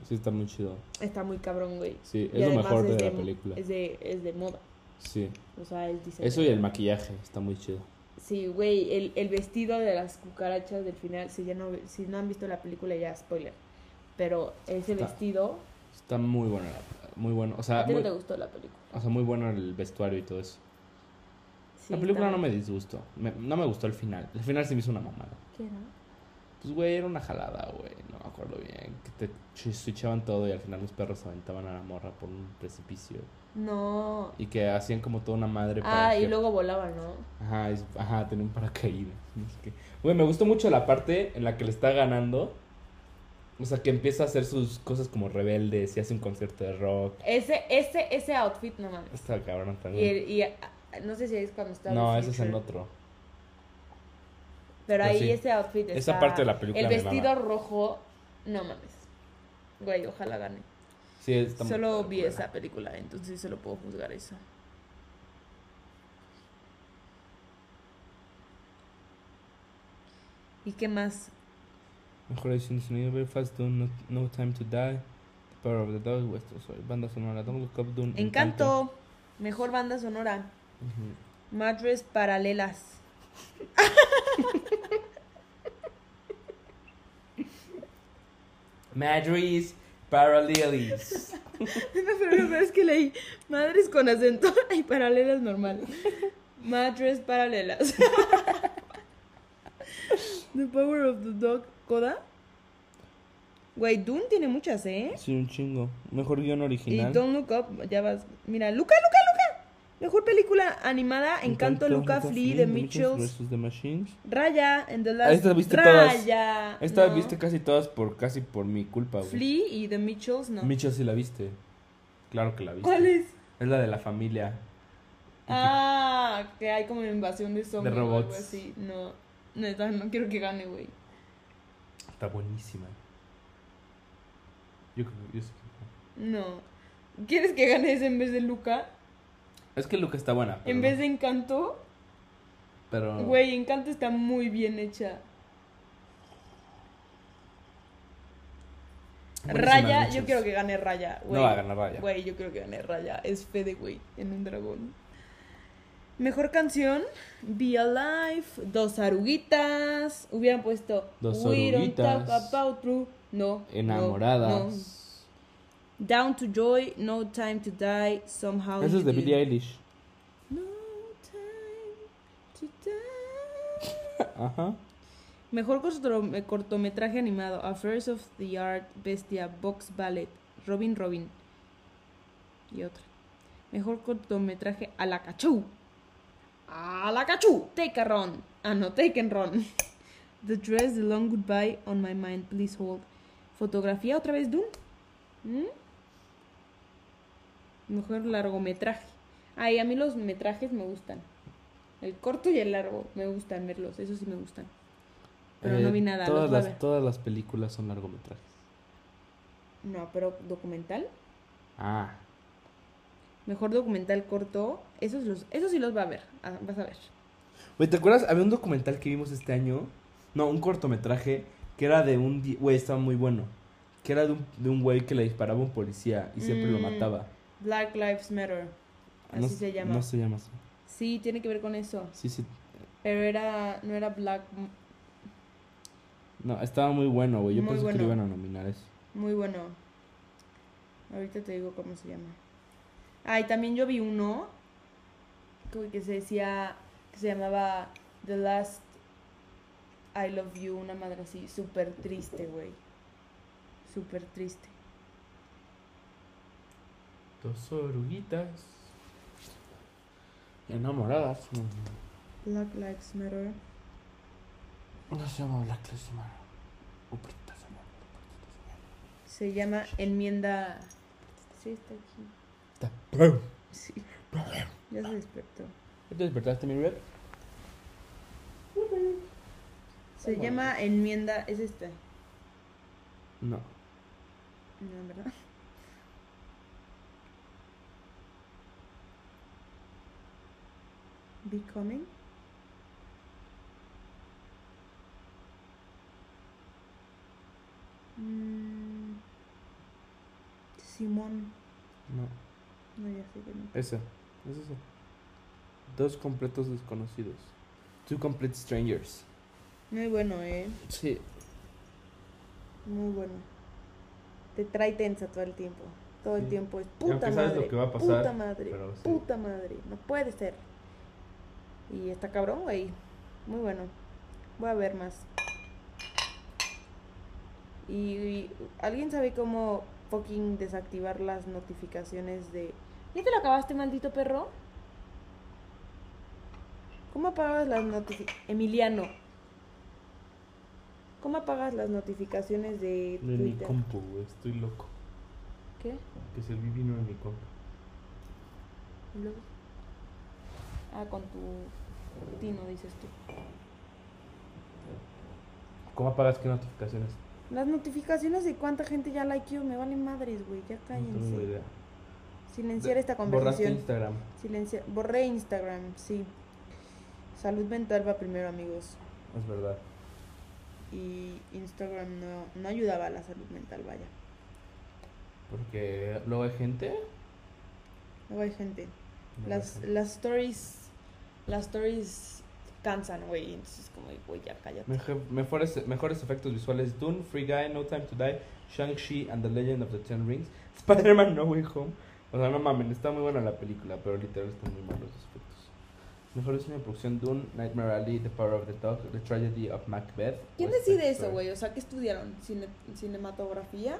Sí, está muy chido. Está muy cabrón, güey. Sí, Y es lo además mejor de es la película. Es de, es de moda. Sí. O sea. Eso y el maquillaje, está muy chido. Sí, güey, el, el vestido de las cucarachas del final, si ya no, si no han visto la película ya, spoiler. Pero ese Está- vestido, Está muy bueno, muy bueno. O sea, ¿a ti no muy, te gustó la película? o sea, muy bueno el vestuario y todo eso. Sí, la película no me disgustó. Me- no me gustó el final. El final se me hizo una mamada. ¿Qué era? Pues, güey, era una jalada, güey. No me acuerdo bien. Que te ch- switchaban todo y al final los perros aventaban a la morra por un precipicio. No. Y que hacían como toda una madre para Ah, y luego volaban, ¿no? Ajá, es- ajá, tenía un paracaídas. Güey, me gustó mucho la parte en la que le está ganando. O sea, que empieza a hacer sus cosas como rebeldes y hace un concierto de rock. Ese, ese, ese outfit, no mames. Está cabrón Y, también. el- y, ah, no sé si es cuando está no, ese es Future, otro. Pero ahí sí. ese outfit Esa está- parte de la película El vestido rojo, no mames. Güey, ojalá gane. Sí, está muy Solo buena. vi esa película, entonces solo puedo juzgar eso. ¿Y qué más? Mejor edición de sonido, Belfast, Dune, no, no Time to Die, The Power of the Dog, West Side, banda sonora, Don't Look Up, Dune, Encanto. Mejor banda sonora. Ujú. Madres paralelas. Pero lo peor es que leí madres con acento y paralelas normal. Madres paralelas. the Power of the Dog. ¿Coda? Güey, Dune tiene muchas, ¿eh? Sí, un chingo. Mejor guion Y original. Don't Look Up, ya vas. Mira, Luca, Luca, Luca. Mejor película animada, Encanto, Luca, Luca, Flea, The Mitchells, The Machines. Raya, and the Ah, Last... Estas viste todas. Raya. Esta no. viste casi todas por casi por mi culpa, güey. Flea y The Mitchells, no. Mitchell sí la viste. Claro que la viste. ¿Cuál es? Es la de la familia. Ah, que hay como invasión de zombies De o algo robots. así. No, neta, no quiero que gane, güey. Está buenísima. Yo creo que. No. ¿Quieres que gane ese en vez de Luca? Es que Luca está buena. En no. vez de Encanto. Pero. Güey, Encanto está muy bien hecha. Buenísima, Raya, yo quiero que gane Raya. No güey. va a ganar Raya. Güey, yo quiero que gane Raya. Es fe de güey en un dragón. Mejor canción, Be Alive, Dos Aruguitas. Hubieran puesto Dos We don't talk about true. No. no, Enamoradas. no. Down to Joy, No Time to Die, Somehow Esa You es de. Billie Eilish. No time to die. Ajá. Mejor eh, cortometraje animado: Affairs of the Art, Bestia, Box Ballet, Robin Robin. Y otra. Mejor cortometraje: Alacachú. Alacachú. Take a run. Ah, no, take and run. The Dress, The Long Goodbye, On My Mind, Please Hold. Fotografía, otra vez Dune. ¿Mm? Mejor largometraje. Ay, a mí los metrajes me gustan. El corto y el largo me gustan verlos, eso sí me gustan. Pero no Eh, vi nada, Todas las, todas las películas son largometrajes. No, pero documental. Ah. Mejor documental corto. Esos, los, esos sí los va a ver. ah, vas a ver. Güey, ¿te acuerdas? Había un documental que vimos este año. No, un cortometraje que era de un... Güey, estaba muy bueno. Que era de un, de un güey que le disparaba a un policía y siempre lo Mm. mataba. Black Lives Matter. Así no, se llama. No se llama así. Sí, tiene que ver con eso. Sí, sí. Pero era. No era Black. No, estaba muy bueno, güey. Yo Muy pensé que lo iban a nominar eso. Muy bueno. Ahorita te digo cómo se llama. Ah, y también yo vi uno que- que se decía, que se llamaba The Last I Love You, una madre así, súper triste, güey. Súper triste. Dos oruguitas. Enamoradas. Black Lives Matter. No se llama Black Lives Matter. Se llama. Enmienda... Sí, está aquí. Está. Sí. Ya se despertó. ¿Te despertaste, mi red? Se llama Enmienda... Es esta. No. No, ¿verdad? Becoming. Mm. Simón. No. No, ya sé que no. Esa. Es esa. Dos completos desconocidos. Two complete strangers. Muy bueno, eh. Sí. Muy bueno. Te trae tensa todo el tiempo. Todo el Sí. tiempo es puta sabes madre. lo que va a pasar, puta madre. pero sí. Puta madre. No puede ser. Y está cabrón, güey. Muy bueno. Voy a ver más. Y, ¿alguien sabe cómo fucking desactivar las notificaciones de... ¿Ya te lo acabaste, maldito perro? ¿Cómo apagas las notificaciones? Emiliano. ¿Cómo apagas las notificaciones de De mi compu, güey. Estoy loco. ¿Qué? Que se vino en mi compu. ¿Y luego? Ah, con tu tino, dices tú. ¿Cómo apagas qué notificaciones? Las notificaciones de cuánta gente ya likeó me valen madres, güey. Ya No tengo cállense. idea. Silenciar esta Borraste conversación. Instagram. Silenciar. Borré Instagram, sí. Salud mental va primero, amigos. Es verdad. Y Instagram no, no ayudaba a la salud mental, vaya. Porque luego hay gente. Luego hay gente. no Las, hay gente. las stories. Las stories cansan, güey. Entonces, como, güey, ya cállate. Mejo- Mejores, mejores efectos visuales: Dune, Free Guy, No Time to Die, Shang-Chi and the Legend of the Ten Rings, Spider-Man No Way Home. O sea, no mamen, está muy buena la película, pero literal están muy malos los efectos. Mejor diseño de producción: Dune, Nightmare Alley, The Power of the Dog, The Tragedy of Macbeth. ¿Quién decide eso, güey? O sea, ¿qué estudiaron? ¿Cine- ¿Cinematografía?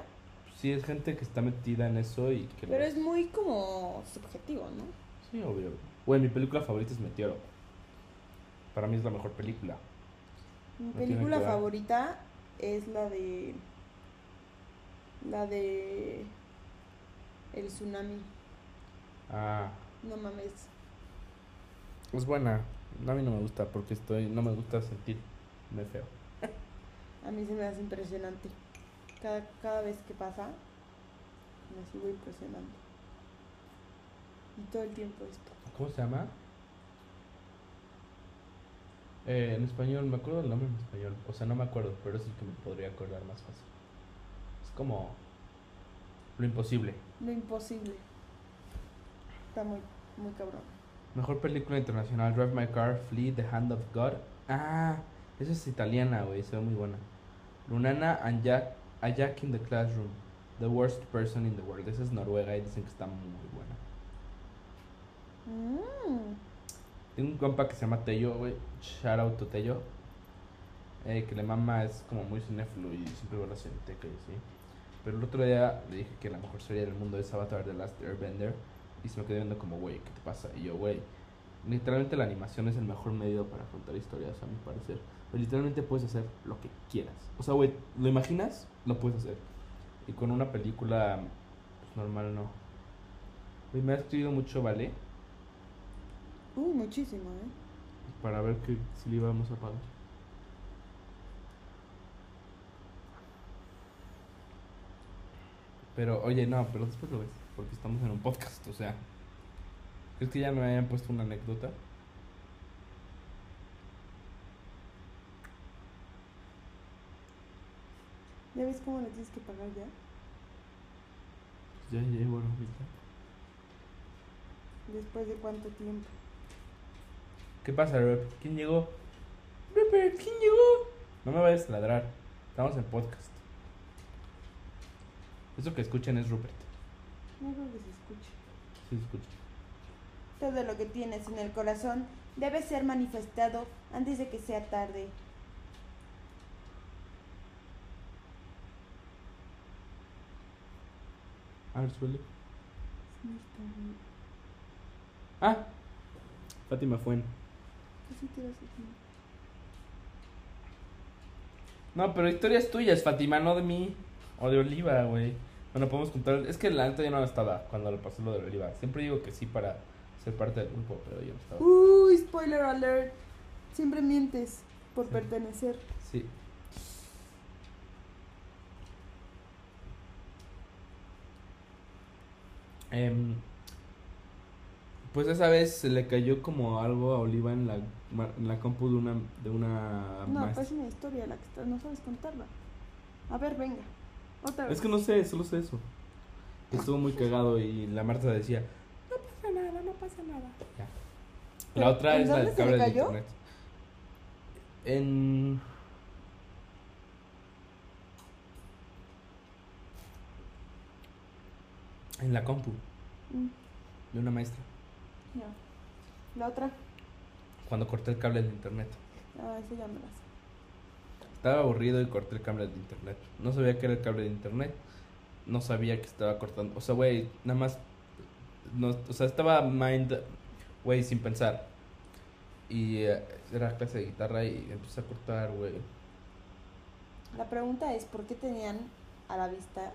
Sí, es gente que está metida en eso y que. Pero lo- es muy como subjetivo, ¿no? Sí, obvio. Güey, mi película favorita es Meteoro. Para mí es la mejor película. Mi No película favorita es la de. La de. El tsunami. Ah, No mames. es buena. A mí no me gusta porque estoy, no me gusta sentirme feo. A mí se me hace impresionante. Cada, cada vez que pasa, me sigo impresionando. Y todo el tiempo esto. ¿Cómo se llama? Eh, en español, me acuerdo del nombre en español. O sea, no me acuerdo, pero es el que me podría acordar más fácil. Es como lo imposible. Lo imposible. Está muy, muy cabrón. Mejor película internacional, Drive My Car, Flee, The Hand of God. Ah, esa es italiana, güey, se ve muy buena. Lunana and Jack, a Jack in the Classroom, The Worst Person in the World. Esa es noruega y dicen que está muy buena. Mm. Tengo un compa que se llama Tello, güey. Shout out to Tello. Eh, que la mamá es como muy cinéfilo y siempre va a la cineteca y así. Pero el otro día le dije que la mejor serie del mundo es Avatar The Last Airbender. Y se me quedó viendo como, güey, ¿qué te pasa? Y yo, güey, literalmente la animación es el mejor medio para contar historias, a mi parecer. Pero literalmente puedes hacer lo que quieras. O sea, güey, ¿lo imaginas? Lo puedes hacer. Y con una película pues, normal no. Güey, me ha escrito mucho, ¿vale? Uy, muchísimo, ¿eh? para ver que, si le íbamos a pagar. Pero, oye, no, pero después lo ves, porque estamos en un podcast, o sea. ¿Crees que ya me hayan puesto una anécdota? ¿Ya ves cómo le tienes que pagar ya? Ya llevo ahorita. Después de cuánto tiempo. ¿Qué pasa, Rep? ¿Quién llegó? Rupert, ¿quién llegó? No me vayas a ladrar. Estamos en podcast. Eso que escuchen es Rupert. No creo que se escuche. Sí, se escucha. Todo lo que tienes en el corazón debe ser manifestado antes de que sea tarde. A ver, suele. Ah, Fátima Fuen. No, pero historias tuyas, Fátima, no de mí. O de Oliva, güey. Bueno, podemos contar. Es que la neta yo no estaba cuando le pasó lo de Oliva. Siempre digo que sí para ser parte del grupo, pero yo no estaba. Uy, spoiler alert. Siempre mientes por Sí. pertenecer. Sí. Em, pues esa vez se le cayó como algo a Oliva en la, en la compu de una, de una No, maestra. pues es una historia la que no sabes contarla. A ver, venga. Otra vez. Es que no sé, solo sé eso. Estuvo muy cagado y la Marta decía, no pasa nada, no pasa nada. Ya. La ¿Pero otra es la del cable de internet. En... En la compu Mm, de una maestra. Ya. La otra. Cuando corté el cable de internet. Ah, eso ya me la sé. Estaba aburrido y corté el cable de internet. No sabía que era el cable de internet. No sabía que estaba cortando. O sea, güey, nada más. No, o sea, estaba mind. Güey, sin pensar. Y eh, era clase de guitarra y empecé a cortar, güey. La pregunta es, ¿por qué tenían a la vista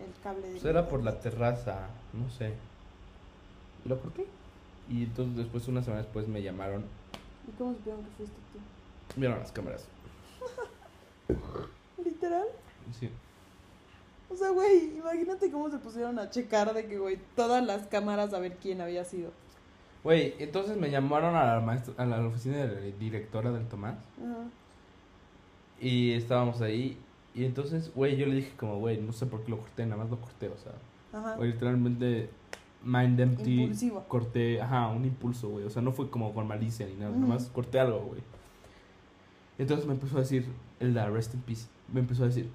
el cable de Pues era por la terraza, no sé. Y lo corté. Y entonces después, una semana después, me llamaron. ¿Y cómo supieron que fuiste tú? Vieron las cámaras. ¿Literal? Sí. O sea, güey, imagínate cómo se pusieron a checar de que, güey, todas las cámaras a ver quién había sido. Güey, entonces me llamaron a la, maestra, a la oficina de la directora del Tomás. Ajá. Y estábamos ahí. Y entonces, güey, yo le dije como, güey, no sé por qué lo corté, nada más lo corté, o sea. Ajá. Güey, literalmente, mind empty. Impulsivo. Corté, ajá, un impulso, güey. O sea, no fue como con malicia ni nada, nada Ujú. más corté algo, güey. Entonces me empezó a decir, el de Rest in Peace, me empezó a decir,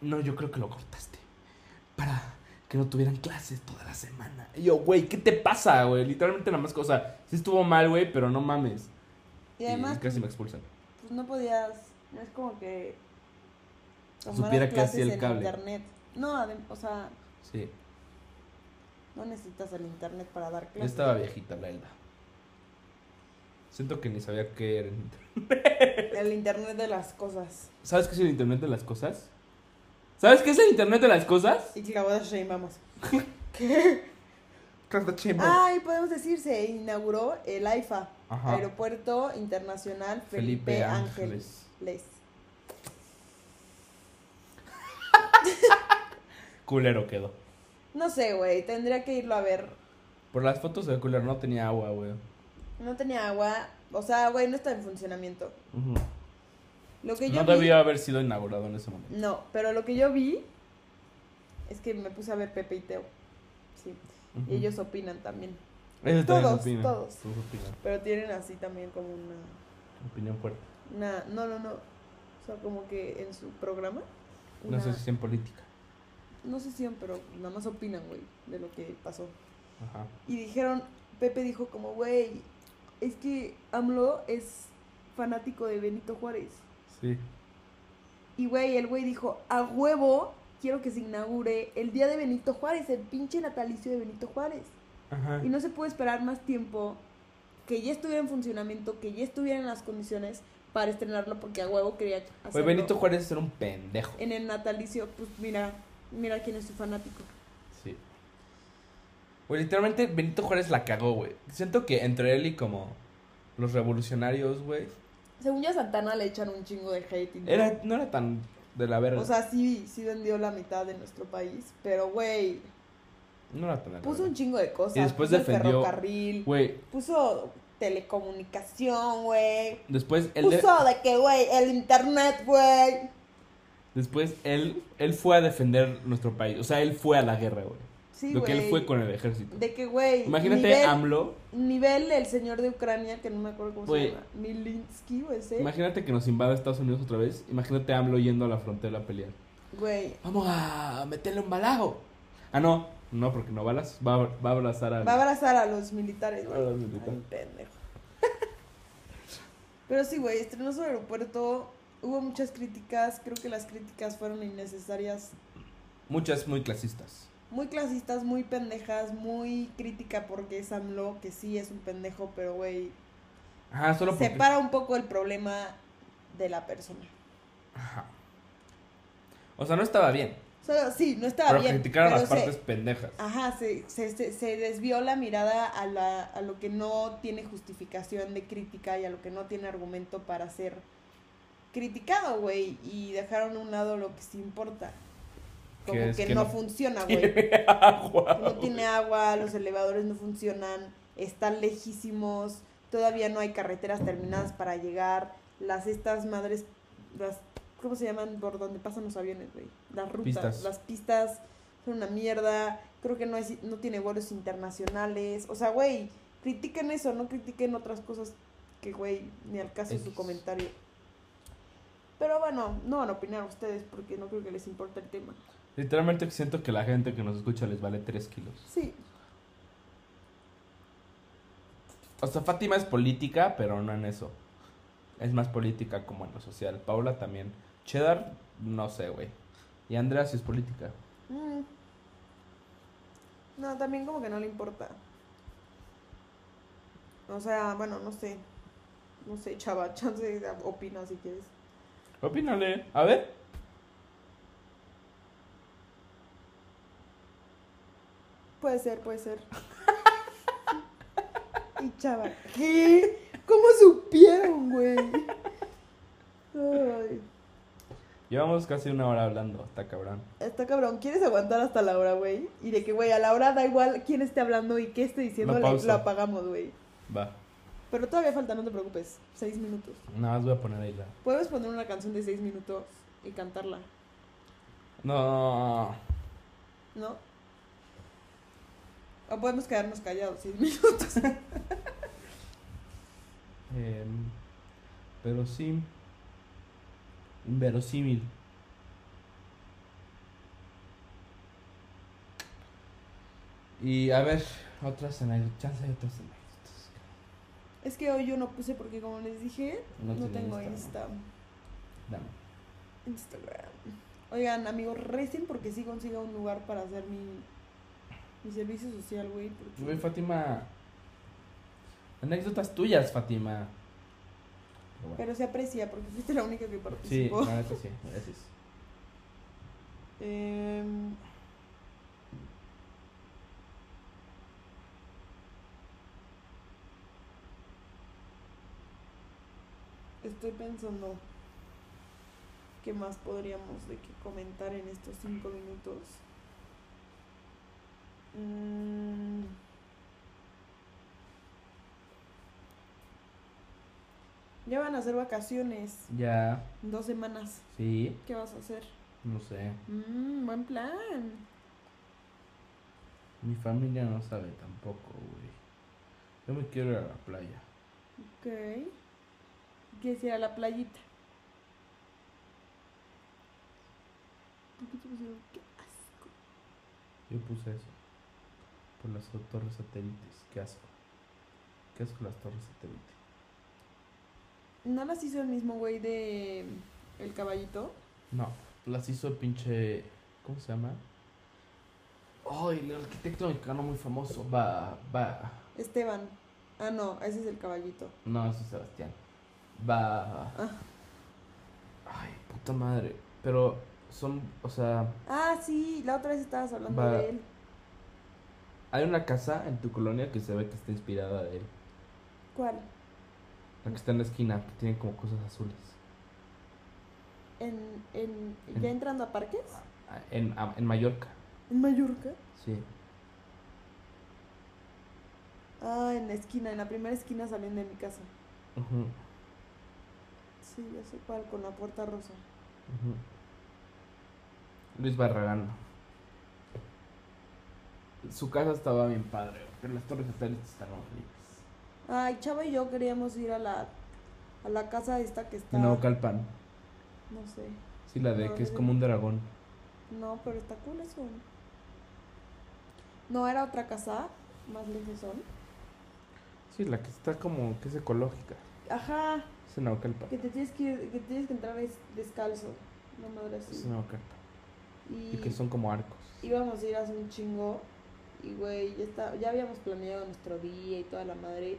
no, yo creo que lo cortaste. Para que no tuvieran clases toda la semana. Y yo, güey, ¿qué te pasa, güey? Literalmente nada más, o sea, sí estuvo mal, güey, pero no mames. Y además, y casi me expulsan. pues no podías, no es como que Supiera que hacía el cable. internet. No, o sea, Sí. No necesitas el internet para dar clases. estaba viejita la Elda. Siento que ni sabía qué era el internet. El internet de las cosas. ¿Sabes qué es el internet de las cosas? ¿Sabes qué es el internet de las cosas? Y Sheinbaum vamos. Ah. Ay, podemos decir, se inauguró el AIFA, Ajá. Aeropuerto Internacional Felipe, Felipe Ángeles. Ángeles. Culero quedó. No sé, güey, tendría que irlo a ver. Por las fotos de culero no tenía agua, güey. No tenía agua, o sea, güey, no está en funcionamiento. Lo que yo No vi- debió haber sido inaugurado en ese momento. No, pero lo que yo vi es que me puse a ver Pepe y Teo. Sí. Y ellos opinan también. Ellos también todos, opinan. todos. Todos opinan. Pero tienen así también como una. Opinión fuerte. una no, no, no. O sea, como que en su programa. No una- sé si es en política. No sé si, pero nada más opinan, güey, de lo que pasó. Ajá. Y dijeron, Pepe dijo como, güey, es que AMLO es fanático de Benito Juárez. Sí. Y, güey, el güey dijo, a huevo, quiero que se inaugure el día de Benito Juárez, el pinche natalicio de Benito Juárez. Ajá. Y no se puede esperar más tiempo que ya estuviera en funcionamiento, que ya estuviera en las condiciones para estrenarlo, porque a huevo quería hacerlo. Güey, Benito Juárez era un pendejo. En el natalicio, pues mira, mira quién es su fanático. Sí. Güey, literalmente Benito Juárez la cagó, güey. Siento que entre él y como los revolucionarios, güey, Según ya Santana le echan un chingo de hate. no. era, no era tan de la verga. O sea, sí, sí vendió la mitad de nuestro país, pero güey, no era tan de la puso un chingo de cosas. Y después puso el defendió- ferrocarril, Güey, puso telecomunicación, güey. después él, de- Puso de que, güey, el internet, güey. Después él, él fue a defender nuestro país. O sea, él fue a la guerra, güey. Sí, Lo que él fue con el ejército. De que, güey. Imagínate nivel, AMLO. Nivel el señor de Ucrania, que no me acuerdo cómo Güey. se llama. Milinsky, güey, ese. Imagínate que nos invada Estados Unidos otra vez. Imagínate AMLO yendo a la frontera a pelear. Güey. Vamos a meterle un balajo. Ah, no. No, porque no balas. Va, a- va a abrazar a... Va a abrazar a los militares, güey. A los militares. Ay, pendejo. Pero sí, güey, estrenó su aeropuerto. Hubo muchas críticas. Creo que las críticas fueron innecesarias. Muchas muy clasistas. Muy clasistas, muy pendejas, muy crítica porque es AMLO, que sí es un pendejo, pero, güey, Ajá, solo porque... separa un poco el problema de la persona. Ajá. O sea, no estaba bien. Solo, sí, no estaba pero bien. criticaron pero las se- partes pendejas. Ajá, se, se, se, se desvió la mirada a, la, a lo que no tiene justificación de crítica y a lo que no tiene argumento para ser criticado, güey. Y dejaron a un lado lo que sí importa. Como Que es no, no funciona, güey. No tiene agua, los elevadores no funcionan, están lejísimos, todavía no hay carreteras terminadas para llegar. Las estas madres, las, ¿cómo se llaman? Por donde pasan los aviones, güey. Las rutas, Pistas. las pistas son una mierda. Creo que no, es, no tiene vuelos internacionales. O sea, güey, critiquen eso, no critiquen otras cosas que, güey, ni al caso su X. comentario. Pero bueno, no van a opinar ustedes porque no creo que les importe el tema. Literalmente siento que la gente que nos escucha les vale 3 kilos. Sí, O sea, Fátima es política, pero no en eso. Es más política como en lo social. Paula también. Cheddar, no sé, güey. Y Andrea sí es política. Mm. No, también como que no le importa. O sea, bueno, no sé. No sé, chava, chance opina si quieres. Opínale. A ver. Puede ser, puede ser. y chava, ¿qué? ¿Cómo supieron, güey? Ay, Llevamos casi una hora hablando. Está cabrón. está cabrón. ¿Quieres aguantar hasta la hora, güey? Y de que, güey, a la hora da igual quién esté hablando y qué esté diciendo, Lo le- lo apagamos, güey. Va. Pero todavía falta, no te preocupes. Seis minutos. Nada más voy a poner ahí la. Puedes poner una canción de seis minutos y cantarla, No. ¿no? O podemos quedarnos callados seis minutos. Em, pero sí. Inverosímil. Y a ver, otras anécdotas. Chance hay otras anécdotas. Es que hoy yo no puse porque como les dije, No tengo. Insta, Dame. Instagram. Oigan, amigos, recen porque sí consiga un lugar para hacer mi, Mi servicio social, güey. porque- Güey, Fátima. Anécdotas tuyas, Fátima. Pero bueno. Pero se aprecia porque fuiste la única que Sí, participó. la neta sí, gracias. Em, Estoy pensando qué más podríamos de que comentar en estos cinco minutos. Mm. Ya van a ser vacaciones, Ya, dos semanas. sí, ¿Qué vas a hacer? no sé. Mm, buen plan. Mi familia no sabe tampoco, güey. Yo me quiero ir a la playa. Ok. ¿Quieres ir a la playita? ¿Por qué te pusieron? ¡Qué asco! Yo puse eso. Por las torres satélites. Qué asco. Qué asco las torres satélites. ¿No las hizo el mismo güey de El Caballito? No, las hizo el pinche. ¿Cómo se llama? Ay, el arquitecto mexicano muy famoso. Va, va. Esteban. Ah, no, ese es El Caballito. No, ese es Sebastián. Va. Ah. Ay, puta madre. Pero son, o sea, Ah, sí, la otra vez estabas hablando Va. de él. hay una casa en tu colonia que se ve que está inspirada de él. ¿Cuál? La que está en la esquina, que tiene como cosas azules. ¿En, en, En- ¿Ya entrando a parques? Ah, En, ah, en Mallorca, ¿En Mallorca? sí. Ah, en la esquina, en la primera esquina saliendo de mi casa. Ujú, Sí, ya sé cuál, con la puerta rosa. Luis Barragán. Su casa estaba bien padre, pero las torres satélites están horribles. Ay, Chava y yo queríamos ir a la, a la casa esta que está... En Naucalpan. No sé. Sí, la de No, que es no. como un dragón. No, pero está cool eso. No, era otra casa, más lejos son. Sí, la que está como que es ecológica. Ajá, Naucalpan. que te tienes que, que tienes que entrar es- descalzo. No madre así. Naucalpan. Y, Y que son como arcos. íbamos a ir hace un chingo. Y güey, ya está, ya habíamos planeado nuestro día y toda la madre.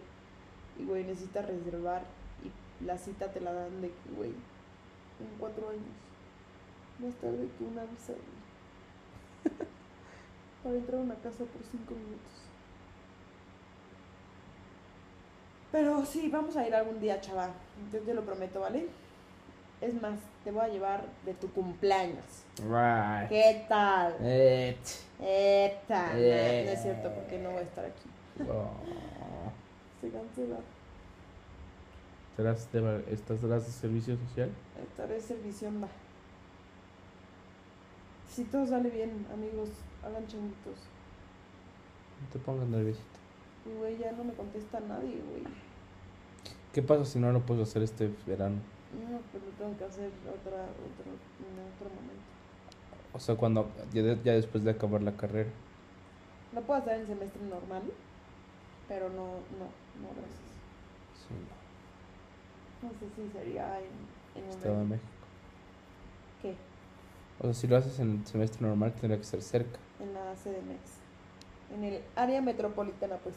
Y güey, necesitas reservar. Y la cita te la dan de que, güey, en cuatro años. Más tarde que una visa. Para entrar a una casa por cinco minutos. Pero sí, vamos a ir algún día, chaval. Yo te lo prometo, ¿vale? Es más, te voy a llevar de tu cumpleaños. Right. ¿Qué tal? Eh, Eta, no, Eh. no es cierto porque no voy a estar aquí. oh. Se cancela. ¿Serás de, ¿Estás de servicio social? Estaré servicionda. Si todo sale bien, amigos, hagan changuitos. No te pongas nerviosito. Y güey, ya no me contesta nadie, güey. ¿Qué pasa si no lo puedes hacer este verano? No, pues lo tengo que hacer otra, otro, en otro momento. O sea, cuando ya, de- ya después de acabar la carrera. Lo puedo hacer en semestre normal, pero no, no, no, gracias. Sí, No sé si sería en, en un Estado de. México. ¿Qué? O sea, si lo haces en el semestre normal, tendría que ser cerca. En la CDMX. En el área metropolitana, pues.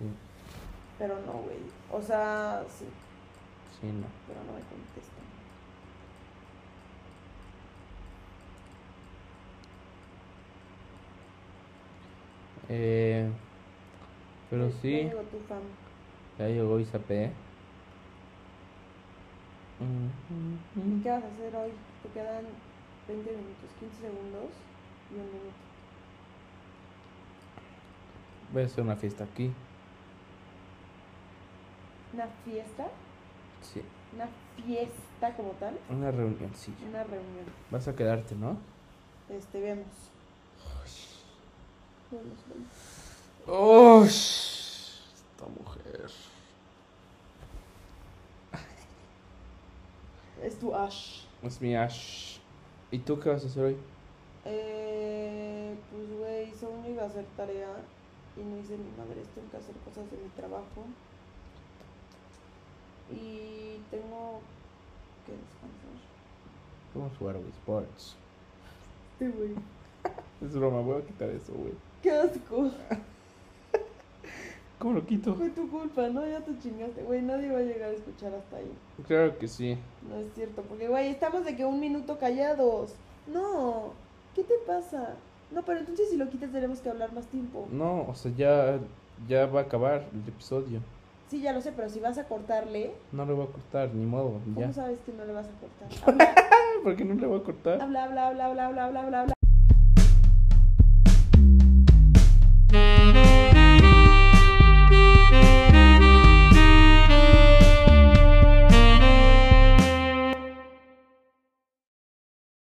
Sí, Pero no, güey. O sea, sí, sí, no. pero no me contestan. Eh, pero Ya- sí, Ya llegó tu fam. ya llegó Isape. ¿Y qué vas a hacer hoy? Te quedan 20 minutos, 15 segundos y un minuto. Voy a hacer una fiesta aquí. ¿Una fiesta? Sí, ¿Una fiesta como tal? una reunioncilla. Una reunión. Vas a quedarte, ¿no? Este, vemos. Vemos, vemos. ¡Oh! Esta mujer. Es tu Ash. Es mi Ash. ¿Y tú qué vas a hacer hoy? Eh, pues, güey, yo iba a hacer tarea y no hice ni madre. Tengo que hacer cosas de mi trabajo. Y tengo que descansar. Vamos a jugar Wii Sports. Sí, güey. Es broma, voy a quitar eso, güey. Qué asco. ¿Cómo lo quito? Fue tu culpa, ¿no? Ya te chingaste, güey. Nadie va a llegar a escuchar hasta ahí. Claro que sí. No es cierto, porque, güey, estamos de que un minuto callados. No, ¿qué te pasa? No, pero entonces si lo quitas tenemos que hablar más tiempo. No, o sea, ya, ya va a acabar el episodio. Sí, ya lo sé, pero si vas a cortarle, No le voy a cortar, ni modo, ¿cómo ya. sabes que no le vas a cortar? Habla, ¿Por qué no le voy a cortar? habla, habla, habla, habla, habla, habla, habla.